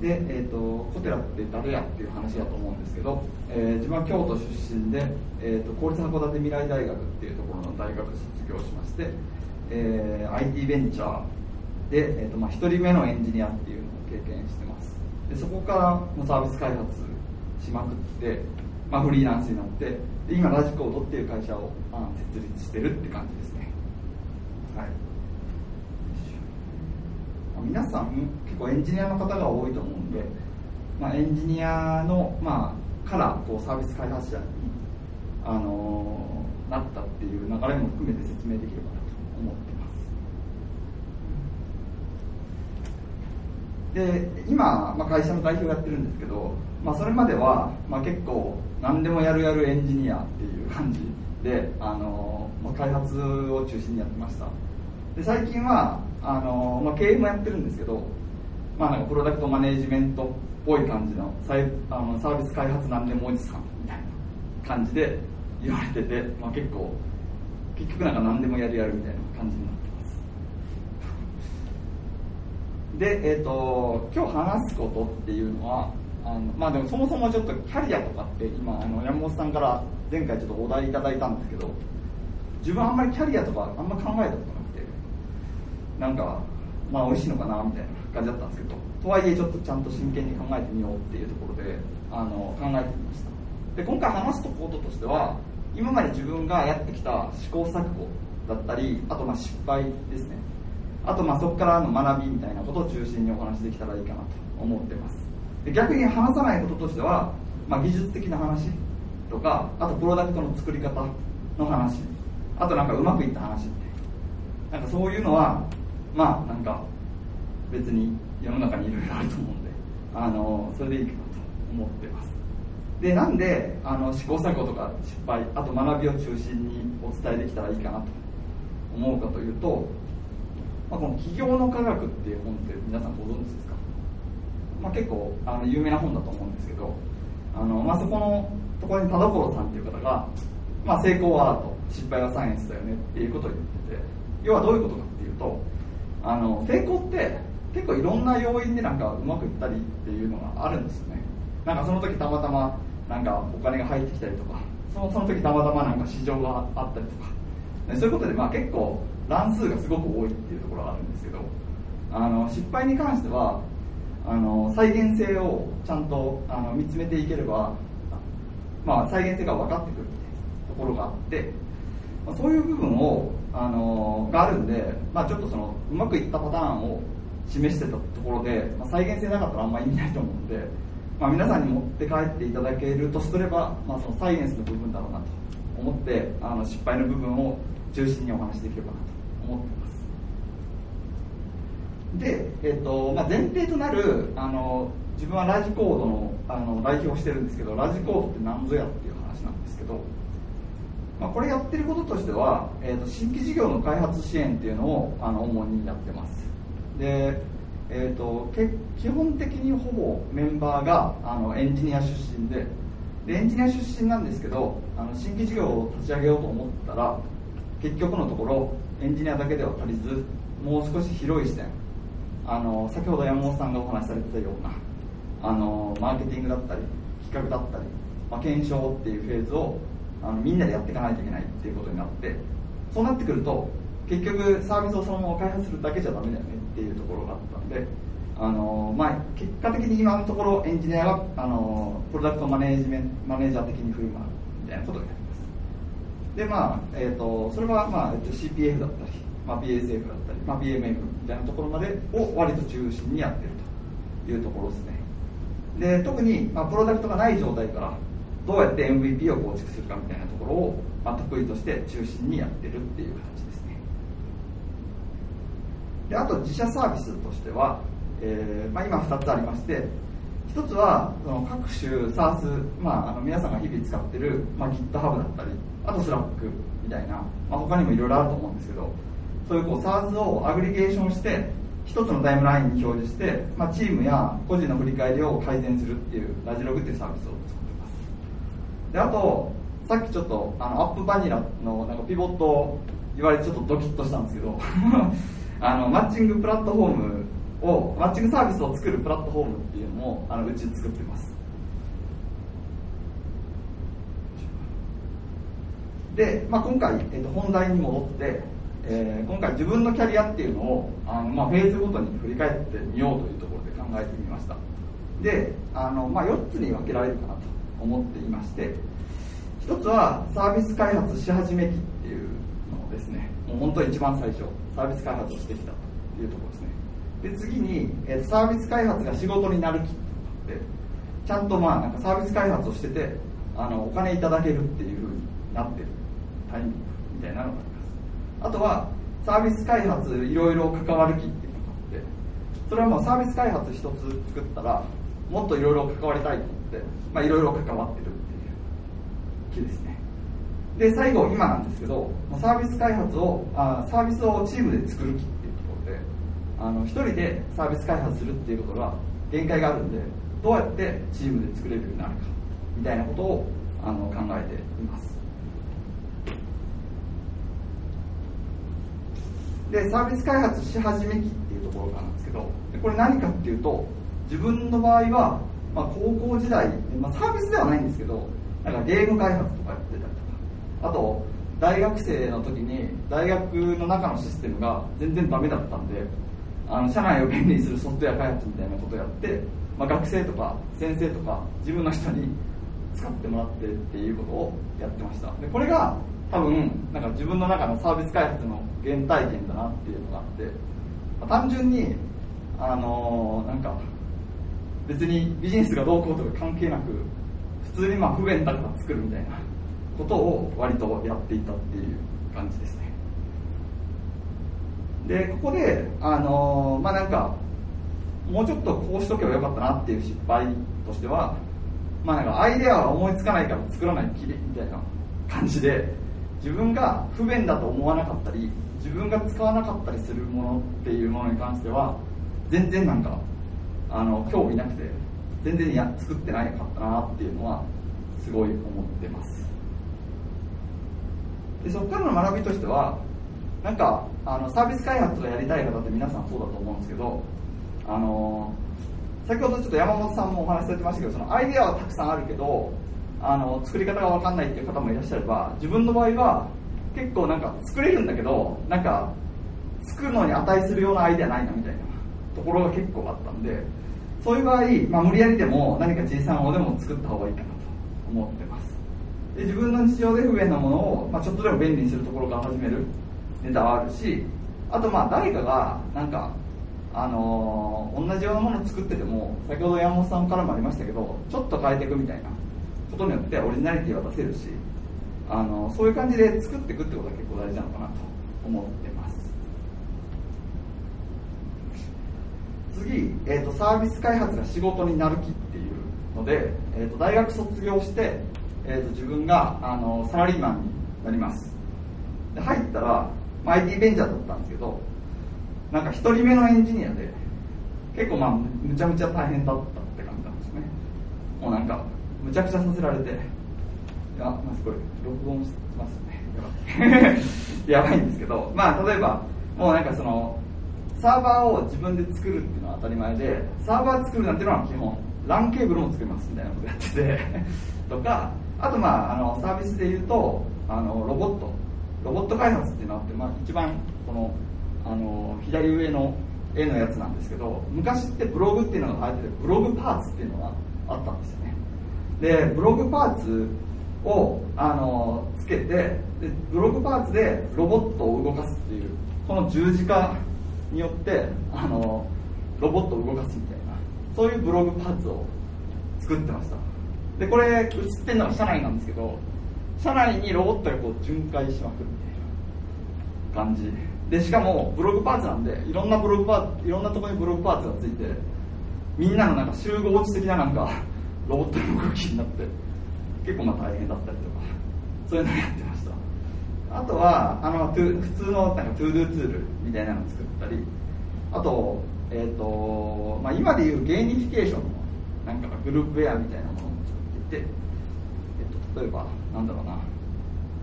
で、えーと、コテラって誰やっていう話だと思うんですけど、えー、自分は京都出身で、えーと、公立函館未来大学っていうところの大学卒業しまして、えー、IT ベンチャーで、えーとまあ、1人目のエンジニアって経験してます。でそこからサービス開発しまくって、まあ、フリーランスになってで今ラジコードっていう会社をあ設立してるって感じですね。はい。皆さん結構エンジニアの方が多いと思うんで、まあ、エンジニアの、まあ、からこうサービス開発者に、あのー、なったっていう流れも含めて説明できればなと思ってますで今、まあ、会社の代表やってるんですけど、まあ、それまでは、まあ、結構何でもやるやるエンジニアっていう感じで、あの、まあ、開発を中心にやってました。で最近はあの、まあ、経営もやってるんですけど、まあ、なんかプロダクトマネジメントっぽい感じのサイあのサービス開発なんでもおじさんみたいな感じで言われてて、まあ、結構結局なんか何でもやるやるみたいな感じになってますで、えーと、今日話すことっていうのはあのまあでもそもそもちょっとキャリアとかって今あの山本さんから前回ちょっとお題いただいたんですけど自分あんまりキャリアとかあんま考えたことなくてなんかまあ美味しいのかなみたいな感じだったんですけどとはいえちょっとちゃんと真剣に考えてみようっていうところであの考えてみました。で今回話すこととしては今まで自分がやってきた試行錯誤だったりあとまあ失敗ですね。あとまあそこからの学びみたいなことを中心にお話できたらいいかなと思ってます。で逆に話さないこととしては、まあ、技術的な話とかあとプロダクトの作り方の話あとなんかうまくいった話って。なんかそういうのはまあなんか別に世の中にいろいろあると思うんであのそれでいいかなと思ってます。でなんであの試行錯誤とか失敗あと学びを中心にお伝えできたらいいかなと思うかというと、まあ、この「起業の科学」っていう本って皆さんご存知ですか、まあ、結構あの有名な本だと思うんですけどあの、まあ、そこのところに田所さんっていう方が、まあ、成功はアート失敗はサイエンスだよねっていうことを言ってて要はどういうことかっていうとあの成功って結構いろんな要因でなんかうまくいったりっていうのがあるんですよね。なんかその時たまたまなんかお金が入ってきたりとかそのその時たまたまなんか市場があったりとか、そういうことでまあ結構乱数がすごく多いっていうところがあるんですけどあの失敗に関してはあの再現性をちゃんとあの見つめていければ、まあ、再現性が分かってくるっていうところがあってまあ、そういう部分を、あのがあるんで、まあ、ちょっとそのうまくいったパターンを示してたところで、まあ、再現性なかったらあんまり意味ないと思うんで、まあ、皆さんに持って帰っていただけるとすれば、まあ、そのサイエンスの部分だろうなと思ってあの失敗の部分を中心にお話しできればなと。思ってます。で、えっとまあ、前提となるあの自分はラジコードのあの代表をしてるんですけどラジコードって何ぞやっていう話なんですけどまあ、これやってることとしては、えーと、新規事業の開発支援っていうのをあの主にやってます。で、えーと、基本的にほぼメンバーがあのエンジニア出身ででエンジニア出身なんですけどあの新規事業を立ち上げようと思ったら結局のところエンジニアだけでは足りずもう少し広い視点。あの先ほど山本さんがお話しされてたようなあのマーケティングだったり企画だったり、まあ、検証っていうフェーズをあのみんなでやっていかないといけないっていうことになってそうなってくると結局サービスをそのまま開発するだけじゃダメだよねっていうところがあったんであの、まあ、結果的に今のところエンジニアがあのプロダクトマネージメンマネージャー的に振る舞うみたいなことになりますでまあ、えーと、それは、まあ、CPF だったり、まあ、BSF だったり、まあ、BMF みたいなところまでを割と中心にやってるというところですね。で特に、まあ、プロダクトがない状態からどうやって MVP を構築するかみたいなところを、まあ、得意として中心にやってるっていう形ですね。であと自社サービスとしては、えーまあ、今2つありまして1つはその各種 SARS、まあ、あの皆さんが日々使ってる、まあ、GitHub だったりあと Slack みたいな、まあ、他にもいろいろあると思うんですけどそういうこう SARS をアグリゲーションして一つのタイムラインに表示して、まあ、チームや個人の振り返りを改善するっていうラジログっていうサービスを作ってます。であとさっきちょっとあのアップバニラのなんかピボットを言われてちょっとドキッとしたんですけど あのマッチングプラットフォームをマッチングサービスを作るプラットフォームっていうのもあのうち作ってます。で、まあ、今回、えっと、本題に戻って、えー今回自分のキャリアっていうのをあの、まあ、フェーズごとに振り返ってみようというところで考えてみました。であの、まあ、4つに分けられるかなと思っていまして1つはサービス開発し始め期っていうのですね。もう本当一番最初サービス開発をしてきたというところですね。で次に、えーサービス開発が仕事になる期っていうのがあってちゃんとまあなんかサービス開発をしててあのお金いただけるっていうふうになってる。タイミングみたいなのがあります。あとはサービス開発いろいろ関わる期っていうのがあってそれはもうサービス開発一つ作ったらもっといろいろ関わりたいと思ってまあいろいろ関わってるっていう期ですね。で最後今なんですけどサービス開発をあサービスをチームで作る期っていうところであの一人でサービス開発するっていうことが限界があるんでどうやってチームで作れるようになるかみたいなことをあの考えています。でサービス開発し始め期っていうところなんですけどでこれ何かっていうと自分の場合は、まあ、高校時代、まあ、サービスではないんですけどなんかゲーム開発とかやってたりとか。あと大学生の時に大学の中のシステムが全然ダメだったんであの社内を便利にするソフトウェア開発みたいなことをやって、まあ、学生とか先生とか自分の人に使ってもらってっていうことをやってました。でこれが多分なんか自分の中のサービス開発の原体験だなっていうのがあって、まあ単純にあのーなんか別にビジネスがどうこうとか関係なく普通にまあ不便だから作るみたいな ことを割とやっていたっていう感じですね。でここであのーまあなんかもうちょっとこうしとけばよかったなっていう失敗としてはまあなんかアイデアは思いつかないから作らないきりみたいな感じで自分が不便だと思わなかったり自分が使わなかったりするものっていうものに関しては全然なんかあの興味なくて全然や作ってないかったなっていうのはすごい思ってます。でそこからの学びとしてはなんかあのサービス開発をやりたい方って皆さんそうだと思うんですけどあの先ほどちょっと山本さんもお話しされてましたけどそのアイデアはたくさんあるけどあの作り方が分かんないっていう方もいらっしゃれば自分の場合は結構なんか作れるんだけどなんか作るのに値するようなアイデアないなみたいなところが結構あったんでそういう場合、まあ、無理やりでも何か小さなものでも作った方がいいかなと思ってます。で自分の日常で不便なものを、まあ、ちょっとでも便利にするところから始めるネタはあるしあとまあ誰かがなんかあのー同じようなものを作ってても先ほど山本さんからもありましたけどちょっと変えていくみたいなことによってオリジナリティは出せるしあのそういう感じで作っていくってことが結構大事なのかなと思ってます。次、えー、とサービス開発が仕事になる気っていうので、えー、と大学卒業して、えー、と自分があのサラリーマンになります。で入ったら、まあ、IT ベンチャーだったんですけどなんか一人目のエンジニアで結構まあむちゃむちゃ大変だったって感じなんですね。もうなんかむちゃくちゃさせられて。いやまずこれ録音してますよね。やばいやばいんですけど。まあ例えばもうなんかそのサーバーを自分で作るっていうのは当たり前でサーバー作るなんていうのは基本。LAN ケーブルも作りますみたいなことやってて。とかあとまああのサービスで言うとあのロボット。ロボット開発っていうのがあって、まあ、一番このあの左上の絵のやつなんですけど昔ってブログっていうのが流行っててブログパーツっていうのがあったんですよねでブログパーツをあのつけてでブログパーツでロボットを動かすっていうこの十字架によってあのロボットを動かすみたいなそういうブログパーツを作ってました。でこれ映ってるのが車内なんですけど車内にロボットがこう巡回しまくるみたいな感じ。でしかもブログパーツなんでいろんなブログパーツいろんなところにブログパーツがついてみんなのなんか集合知的ななんかロボットの動きになって結構まあ大変だったりとかそういうのをやってました。あとはあの普通のなんか ToDo ツールみたいなのを作ったりあと,、えーとまあ、今でいうゲーミフィケーションのなんかグループウェアみたいなものを作っていて、えっと例えばなんだろうな、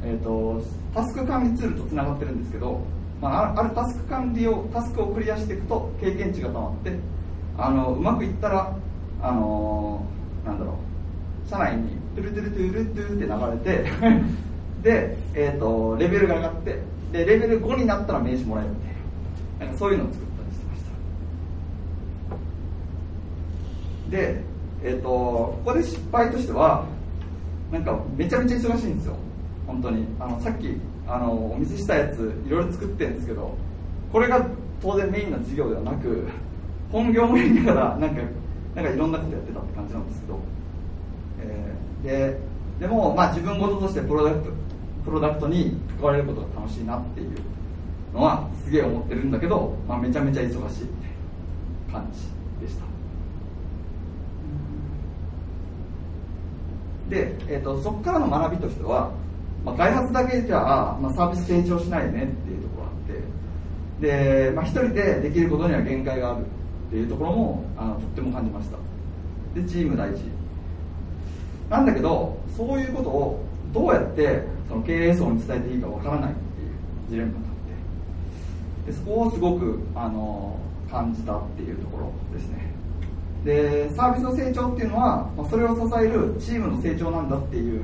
えーと、タスク管理ツールとつながってるんですけど、まあ、あるタスク管理をタスクをクリアしていくと経験値がたまってあのうまくいったらあのなんだろう。社内にトゥルトゥルトゥルトゥって流れて で、えーと、レベルが上がってでレベル5になったら名刺もらえるみたいな。なんかそういうのを作ったりしてました。で、えーとここで失敗としてはなんかめちゃめちゃ忙しいんですよ。本当に。あのさっきあのお見せしたやついろいろ作ってるんですけどこれが当然メインの授業ではなく本業もやりながらなんかなんかいろんなことやってたって感じなんですけど、えー、ででも、まあ、自分事としてプロダクトプロダクトに関われることが楽しいなっていうのはすげえ思ってるんだけど、まあ、めちゃめちゃ忙しいって感じでした。で、えーと、そこからの学びとしては、まあ、開発だけじゃ、まあ、サービス成長しないねっていうところがあって。で、まあ、一人でできることには限界がある。っていうところもあのとっても感じました。でチーム大事なんだけどそういうことをどうやってその経営層に伝えていいかわからないっていうジレンマがあってでそこをすごくあの感じたっていうところですね。でサービスの成長っていうのは、まあ、それを支えるチームの成長なんだっていう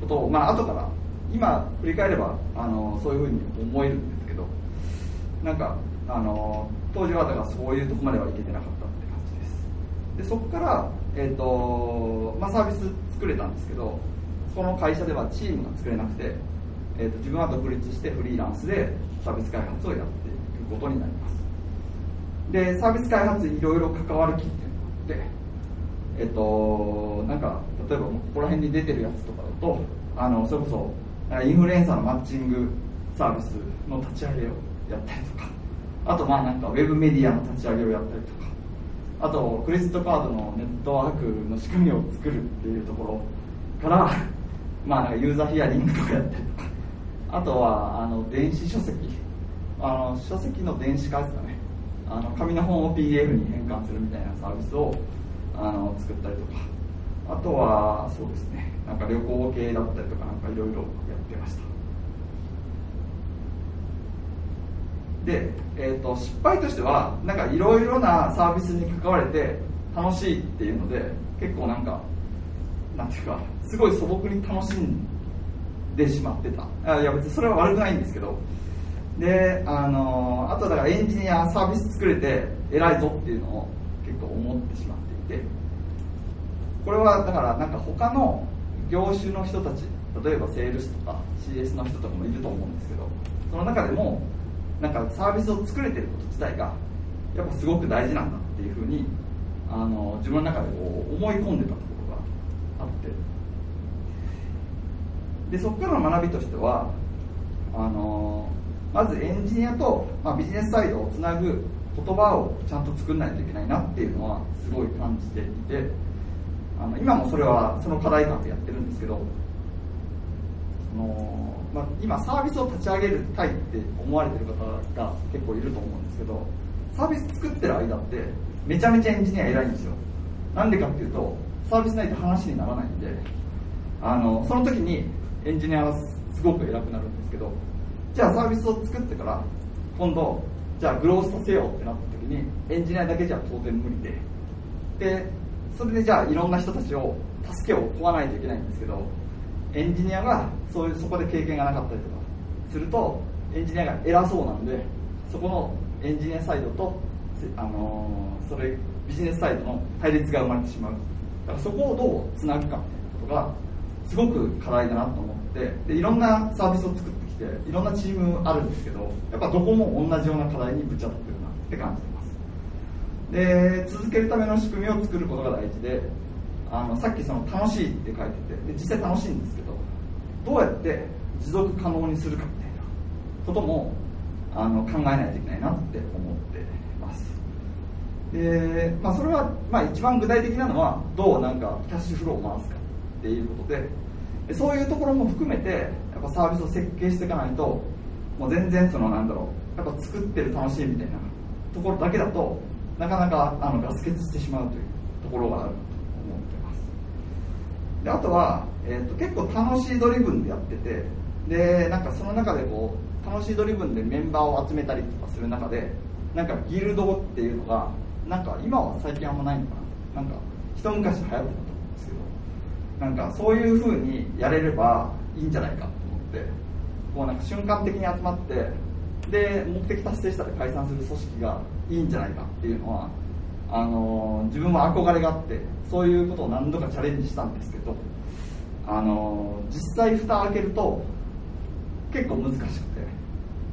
ことを、まあ後から今振り返ればあのそういうふうに思えるんですけどなんかあの当時はだからそういうとこまではいけてなかったって感じです。でそこから、えーとまあ、サービス作れたんですけどその会社ではチームが作れなくて、えーと、自分は独立してフリーランスでサービス開発をやっていくことになります。でサービス開発にいろいろ関わるきってでえっとなんか例えばここら辺に出てるやつとかだとあのそれこそインフルエンサーのマッチングサービスの立ち上げをやったりとか。あとまあなんかウェブメディアの立ち上げをやったりとか。あとクレジットカードのネットワークの仕組みを作るっていうところから まあなんかユーザーヒアリングとかやったりとか。あとはあの電子書籍。あの書籍の電子化ですかね。あの紙の本を PDF に変換するみたいなサービスをあの作ったりとか。あとはそうですね。なんか旅行系だったりとかなんかいろいろやってました。で、えーと、失敗としてはなんかいろいろなサービスに関われて楽しいっていうので結構なんかなんていうかすごい素朴に楽しんでしまってた。あいや別にそれは悪くないんですけど。であのあとだからエンジニアサービス作れて偉いぞっていうのを結構思ってしまっていて。これはだからなんか他の業種の人たち例えばセールスとか CS の人とかもいると思うんですけどその中でもなんかサービスを作れてること自体がやっぱすごく大事なんだっていうふうにあの自分の中でこう思い込んでたところがあって。でそこからの学びとしてはあのまずエンジニアと、まあ、ビジネスサイドをつなぐ言葉をちゃんと作んないといけないなっていうのはすごい感じていてあの今もそれはその課題感でやってるんですけどその、まあ、今サービスを立ち上げるたいって思われてる方が結構いると思うんですけどサービス作ってる間ってめちゃめちゃエンジニア偉いんですよ。なんでかっていうとサービスないと話にならないんであのその時にエンジニアはすごく偉くなるんですけどじゃあサービスを作ってから今度じゃあグロースさせようってなった時にエンジニアだけじゃ当然無理ででそれでじゃあいろんな人たちを助けを請わないといけないんですけどエンジニアがそういうそこで経験がなかったりとかするとエンジニアが偉そうなんでそこのエンジニアサイドと、あのー、それビジネスサイドの対立が生まれてしまう。だからそこをどうつなぐかっていうことがすごく課題だなと思ってでいろんなサービスを作ってきていろんなチームあるんですけどやっぱどこも同じような課題にぶち当たってるなって感じてます。で続けるための仕組みを作ることが大事であのさっきその楽しいって書いててで実際楽しいんですけどどうやって持続可能にするかみたいなこともあの考えないといけないなって思ってます。で、まあ、それは、まあ、一番具体的なのはどうなんかキャッシュフローを回すかっていうことでそういうところも含めてやっぱサービスを設計していかないともう全然そのなんだろうやっぱ作ってる楽しいみたいなところだけだとなかなかあのガス欠してしまうというところがある。とであとは、えーと、結構楽しいドリブンでやっててでなんかその中でこう楽しいドリブンでメンバーを集めたりとかする中でなんかギルドっていうのがなんか今は最近あんまないのかな。なんか一昔流行ってたと思うんですけどなんかそういう風にやれればいいんじゃないかと思ってこうなんか瞬間的に集まってで目的達成したら解散する組織がいいんじゃないかっていうのはあの自分は憧れがあってそういうことを何度かチャレンジしたんですけどあの実際蓋開けると結構難しくて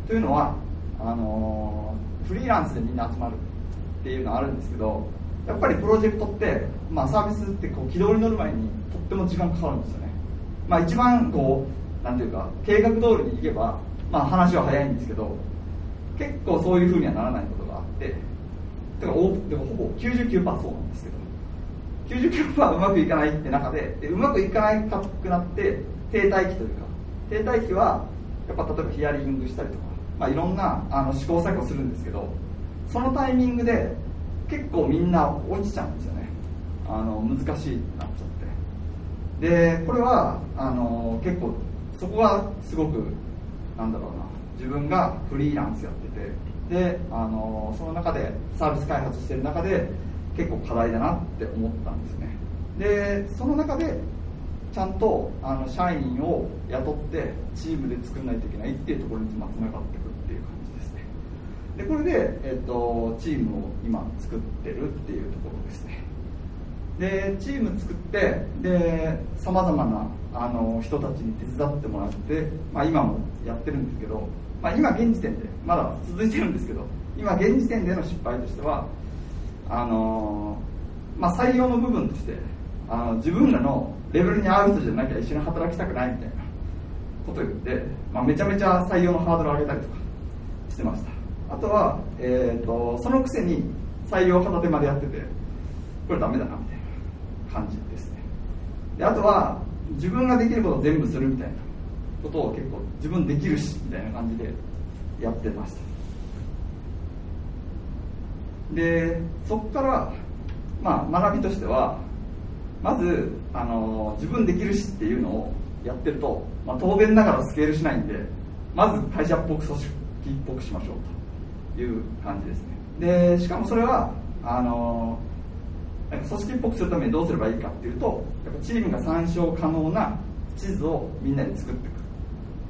というのはあのフリーランスでみんな集まるっていうのはあるんですけどやっぱりプロジェクトって、まあ、サービスってこう軌道に乗る前にとっても時間かかるんですよね、まあ、一番こうなんていうか計画通りにいけば、まあ、話は早いんですけど結構そういうふうにはならないことがあっててかほぼ99%そうなんですけど。99%うまくいかないって中ででうまくいかないかくなって停滞期というか。停滞期はやっぱ例えばヒアリングしたりとか、まあ、いろんなあの試行錯誤するんですけどそのタイミングで結構みんな落ちちゃうんですよね。あの難しいってなっちゃって。でこれはあの結構そこはすごくなんだろうな。自分がフリーランスやっててであのその中でサービス開発してる中で結構課題だなって思ったんですね。でその中でちゃんとあの社員を雇ってチームで作らないといけないっていうところにつながってくっていう感じですね。でこれで、えっと、チームを今作ってるっていうところですね。でチーム作ってでさまざまなあの人たちに手伝ってもらって、まあ、今もやってるんですけど、まあ、今現時点でまだ続いてるんですけど今現時点での失敗としてはあの、まあ、採用の部分としてあの自分らのレベルに合う人じゃなきゃ一緒に働きたくないみたいなことを言って、まあ、めちゃめちゃ採用のハードルを上げたりとかしてました。あとは、えーと、そのくせに採用片手までやっててこれダメだなみたいな感じですね。であとは自分ができることを全部するみたいなことを結構自分できるしみたいな感じでやってました。でそこから、まあ、学びとしてはまずあの自分できるしっていうのをやってると、まあ、当然ながらスケールしないんでまず会社っぽく組織っぽくしましょうという感じですね。でしかもそれはあの組織っぽくするためにどうすればいいかっていうとやっぱチームが参照可能な地図をみんなで作って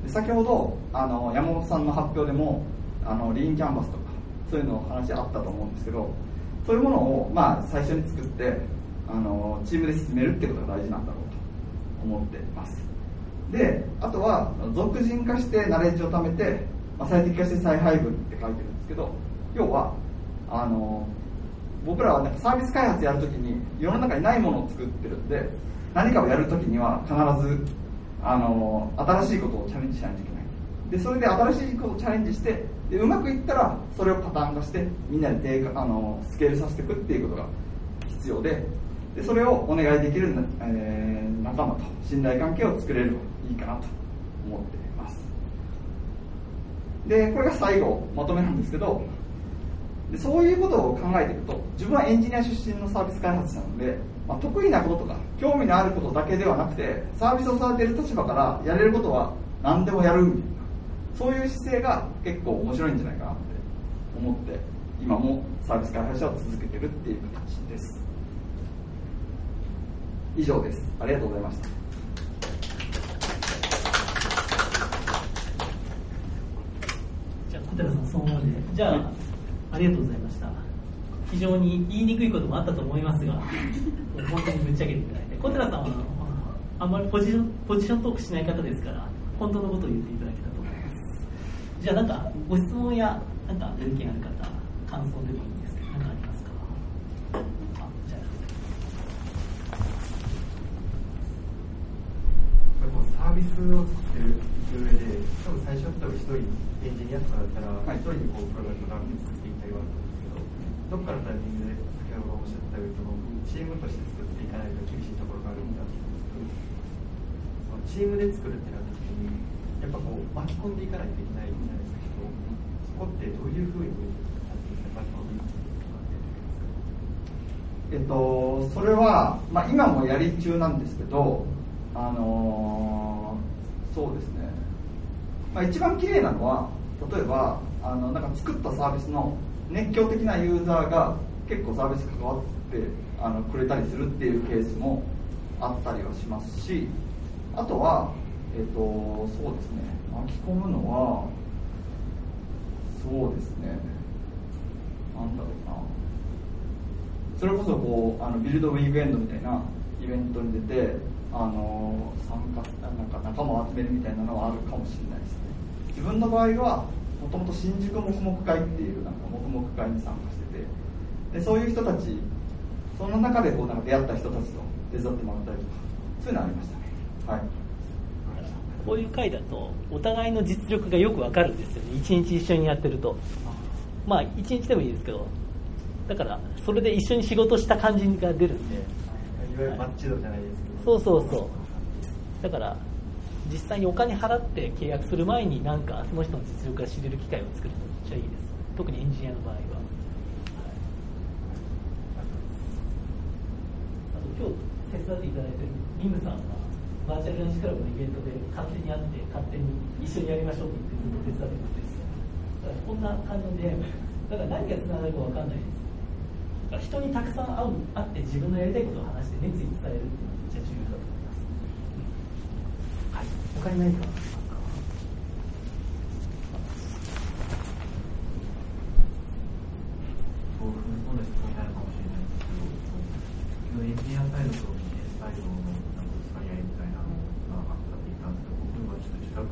先ほどあの山本さんの発表でもあのリーンキャンバスとかそういうの話あったと思うんですけどそういうものを、まあ、最初に作ってあのチームで進めるってことが大事なんだろうと思っています。であとは俗人化してナレッジを貯めて、まあ、最適化して再配分って書いてるんですけど要はあの僕らはなんかサービス開発やるときに世の中にないものを作ってるんで何かをやるときには必ずあの新しいことをチャレンジしないといけない。でそれで新しいことをチャレンジしてでうまくいったらそれをパターン化してみんなであのスケールさせていくっていうことが必要ででそれをお願いできる、えー、仲間と信頼関係を作れればいいかなと思っています。でこれが最後まとめなんですけどでそういうことを考えていくと自分はエンジニア出身のサービス開発者なので、まあ、得意なこととか興味のあることだけではなくてサービスを育てる立場からやれることは何でもやるみたいなそういう姿勢が結構面白いんじゃないかなって思って今もサービス開発者を続けてるっていう形です。以上です。ありがとうございました。じゃあ小寺さんそのままで。じゃあありがとうございました非常に言いにくいこともあったと思いますが本当にぶっちゃけていただいて小寺さんはあんまりポジションポジショントークしない方ですから本当のことを言っていただけたと思います。じゃあなんかご質問やなんかご意見ある方感想でもいいんですけど何かありますか？サービスを作ってる上で、多分最初だったら一人エンジニアとかだったら、一人でこうプロダクトランキング作っていったど、どっかのタイミングで先ほどおっしゃったように、そのチームとして作っていかないと厳しいところがあるんだと思うんですけど、そのチームで作るってなった時に、やっぱこう巻き込んでいかないといけないじゃないですか、人そこってどういうふうにやっていくかっていえっと、それは、まあ、今もやり中なんですけど、あのーそうですね、まあ、一番綺麗なのは例えばあのなんか作ったサービスの熱狂的なユーザーが結構サービス関わってあのくれたりするっていうケースもあったりはしますしあとは、えっと、そうですね。巻き込むのはそうですね。なんだろうな。それこそこうあのビルドウィークエンドみたいなイベントに出てあの参加なんか仲間を集めるみたいなのはあるかもしれないですね。自分の場合はもともと新宿黙々会っていうなんか黙々会に参加しててでそういう人たちその中でこうなんか出会った人たちと手伝ってもらったりとかそういうのありましたね。はい。こういう回だとお互いの実力がよくわかるんですよね。一日一緒にやってると。まあ一日でもいいですけどだからそれで一緒に仕事した感じが出るんで。いわゆるマッチ度じゃないですけど。そうそうそう。だから実際にお金払って契約する前になんかその人の実力が知れる機会を作るのめっちゃいいです。特にエンジニアの場合は、はい、あと今日手伝っていただいてるリムさんはバーチャルランチクラブのイベントで勝手に会って勝手に一緒にやりましょうって言ってずっと手伝ってくれてだからこんな感じでだから何がつながるか分かんないです。人にたくさん会う会って自分のやりたいことを話して熱意伝えるっていうのはめっちゃ重要だと思います、はい、他に何かありますかそう踏み込んだ質問になるかもしれないんですけど、エンジニアサイドとビジネスサイドのなんかぶつかり合いみたいなのがあったって言ったんですけど、僕はちょっと自宅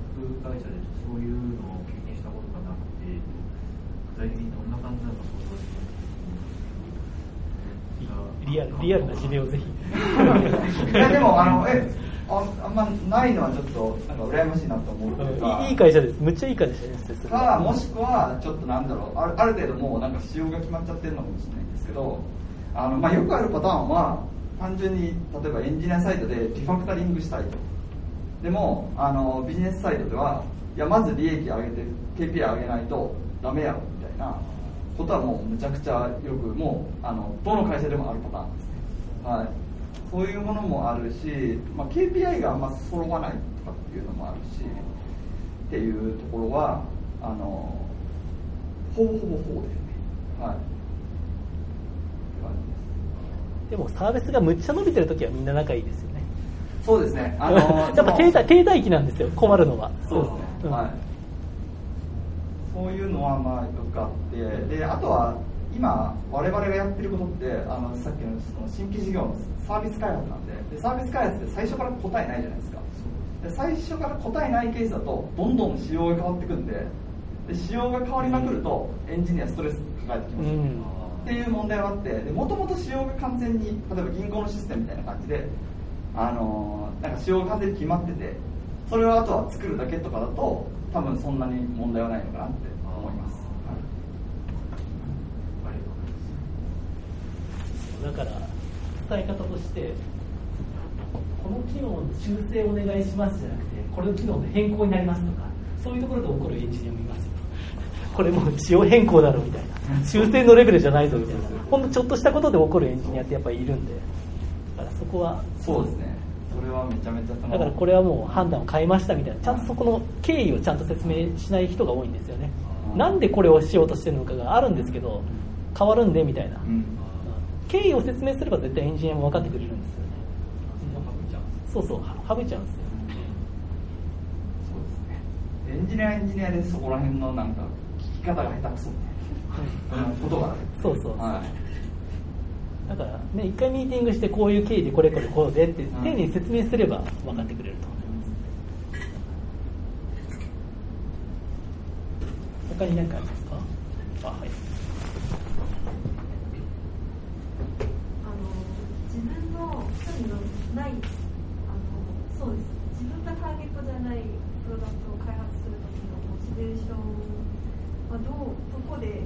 会社でそういうのを経験したことがなくて、具体的にどんな感じなのか想像できないリアルリアルな事例をぜひいやでもあのえああんまないのはちょっとなんか羨ましいなと思うというかいい会社です。むっちゃいい会社です。かもしくはちょっとなんだろうあるある程度もうなんか仕様が決まっちゃってるのかもしれないんですけどあの、まあ、よくあるパターンは単純に例えばエンジニアサイドでリファクタリングしたいと。でもあのビジネスサイドではいやまず利益上げて KPI 上げないとダメやろみたいな。ことはもうむちゃくちゃよくもうあのどの会社でもあるパターンですね。はいそういうものもあるし、まあ、KPI があんま揃わないとかっていうのもあるしっていうところはあのほぼほぼほぼですね。はい。って感じです。でもサービスがむっちゃ伸びてる時はみんな仲いいですよね。そうですね。あの やっぱ停滞停滞期なんですよ。困るのは。そうですね、うん。はい。そういうのはまあよくあって。であとは今我々がやってることってあのさっきのその新規事業のサービス開発なんででサービス開発って最初から答えないじゃないですか。で最初から答えないケースだとどんどん仕様が変わってくんでで仕様が変わりまくるとエンジニアストレス抱えてきます、うん。っていう問題があってもともと仕様が完全に例えば銀行のシステムみたいな感じであのーなんか仕様が完全に決まっててそれをあとは作るだけとかだと多分そんなに問題はないのかなって思います、ありがとうございます。だから伝え方としてこの機能の修正お願いしますじゃなくてこれの機能の変更になりますとかそういうところで起こるエンジニアもいますよ。これもう仕様変更だろみたいな。修正のレベルじゃないぞみたいな。ほんのちょっとしたことで起こるエンジニアってやっぱりいるんで。だからそこはそうですね。それはめちゃめちゃだからこれはもう判断を変えましたみたいな。ちゃんとそこの経緯をちゃんと説明しない。人が多いんですよねなんでこれをしようとしてるのかがあるんですけど変わるんでみたいなうん経緯を説明すれば絶対エンジニアも分かってくれるんですよね。そうそう。は省いちゃうん。ですよそう。ですねエンジニアはエンジニアでそこら辺のなんか聞き方が下手くそみたいなことがそうそうそう。はいだからね一回ミーティングしてこういう経緯でこれこれこうでってん丁寧に説明すれば分かってくれると思います。他に何かありますかあはいあの自分の興ないあのそうです。自分がターゲットじゃないプロダクトを開発する時のモチベーションはどうどこで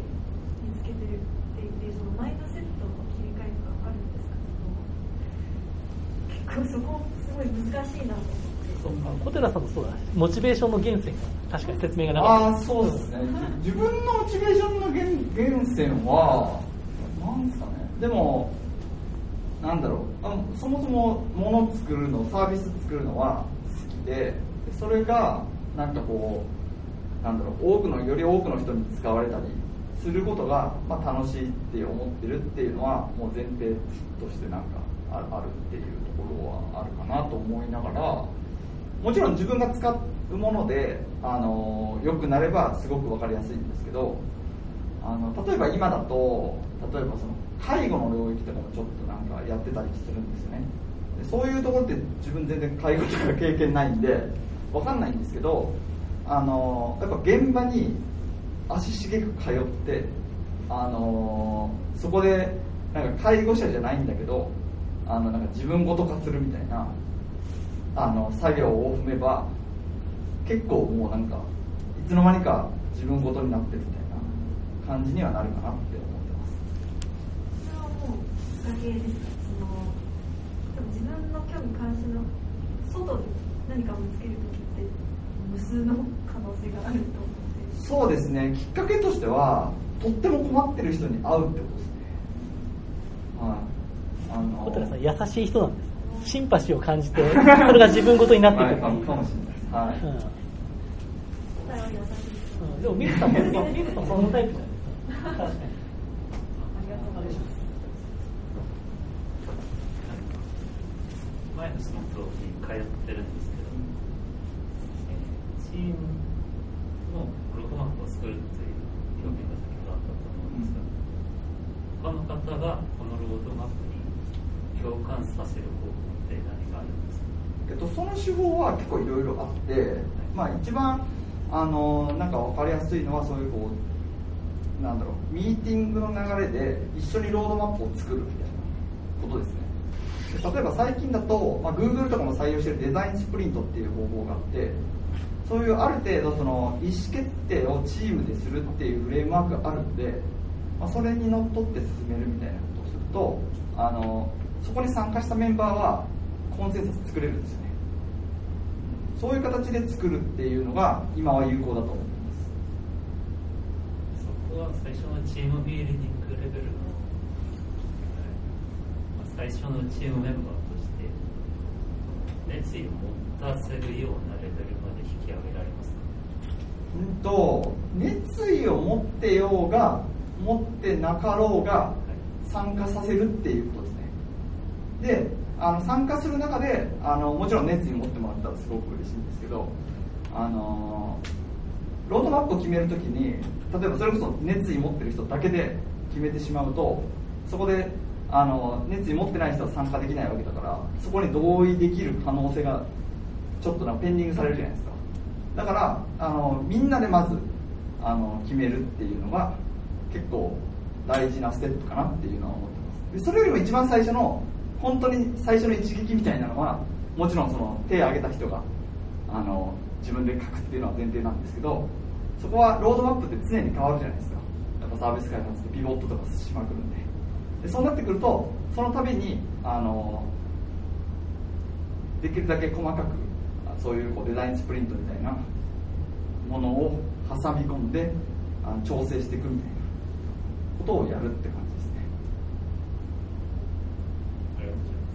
見つけてるっていてそのマインドセットの切り替えとかあるんですか結構そこすごい難しいなと思ってそうあ小寺さんもそうだモチベーションの源泉が確かに説明がなか。ったああそうですね。自分のモチベーションの源源泉はなんですかね。でもなんだろう。あのそもそも物を作るのサービス作るのは好きでそれがなんかこうなんだろう多くのより多くの人に使われたりすることが、まあ、楽しいって思ってるっていうのはもう前提としてなんかああるっていうところはあるかなと思いながらもちろん自分が使うものであの良くなればすごく分かりやすいんですけどあの例えば今だと例えばその介護の領域とかもちょっとなんかやってたりするんですよね。でそういうところって自分全然介護とか経験ないんで分かんないんですけどあのやっぱ現場に足しげく通ってあのそこでなんか介護者じゃないんだけどあのなんか自分ごと化するみたいなあの作業を踏めば結構もうなんかいつの間にか自分ごとになってるみたいな感じにはなるかなって思ってますそれはもうきっかけですかそのでも自分の興味関心の外に何かを見つける時って無数の可能性があると思って。そうですね。きっかけとしてはとっても困ってる人に会うってことですね。はい。あの小寺さん優しい人なんですシンパシーを感じてそれが自分ごとになっていくかもしれないです。はい、うん。答えは優しい。でもミルさんもミルさんそのタイプじゃないですか。確かにありがとうございます前の仕事に通ってるんですけど、えーチームのロードマップを作るという表現が先ほどあったと思うんですが、他の方がこのロードマップに共感させる方法って何があるんですかえっと、その手法は結構いろいろあって、まあ、一番あのなんか分かりやすいのはそういうこうなんだろうミーティングの流れで一緒にロードマップを作るみたいなことですね例えば最近だと、まあ、Google とかも採用しているデザインスプリントっていう方法があってそういうある程度その意思決定をチームでするっていうフレームワークがあるんで、まあ、それにのっとって進めるみたいなことをするとあのそこに参加したメンバーはコンセンサス作れるんですよね。そういう形で作るっていうのが今は有効だと思ってます。そこは最初のチームビルディングレベルの、最初のチームメンバーとして熱意を持たせるようなレベルまで引き上げられますか？うんと熱意を持ってようが持ってなかろうが参加させるっていうことですね。であの参加する中であのもちろん熱意を持ってもらったらすごく嬉しいんですけどあのロードマップを決めるときに例えばそれこそ熱意持ってる人だけで決めてしまうとそこであの熱意持ってない人は参加できないわけだからそこに同意できる可能性がちょっとなペンディングされるじゃないですか。だからあのみんなでまずあの決めるっていうのが結構大事なステップかなっていうのは思ってます。でそれよりも一番最初の本当に最初の一撃みたいなのはもちろんその手を挙げた人があの自分で書くっていうのは前提なんですけどそこはロードマップって常に変わるじゃないですか。やっぱサービス開発でピボットとかしまくるんで。でそうなってくるとその度にあのできるだけ細かくあそういうこうデザインスプリントみたいなものを挟み込んであの調整していくみたいなことをやるって感じですね。ありがとうございま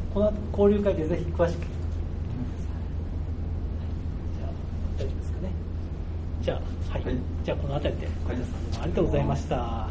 す。この後交流会でぜひ詳しく。じゃあ大丈夫ですかね。じゃあはい、はい。じゃあこの辺りで。小田さんありがとうございました、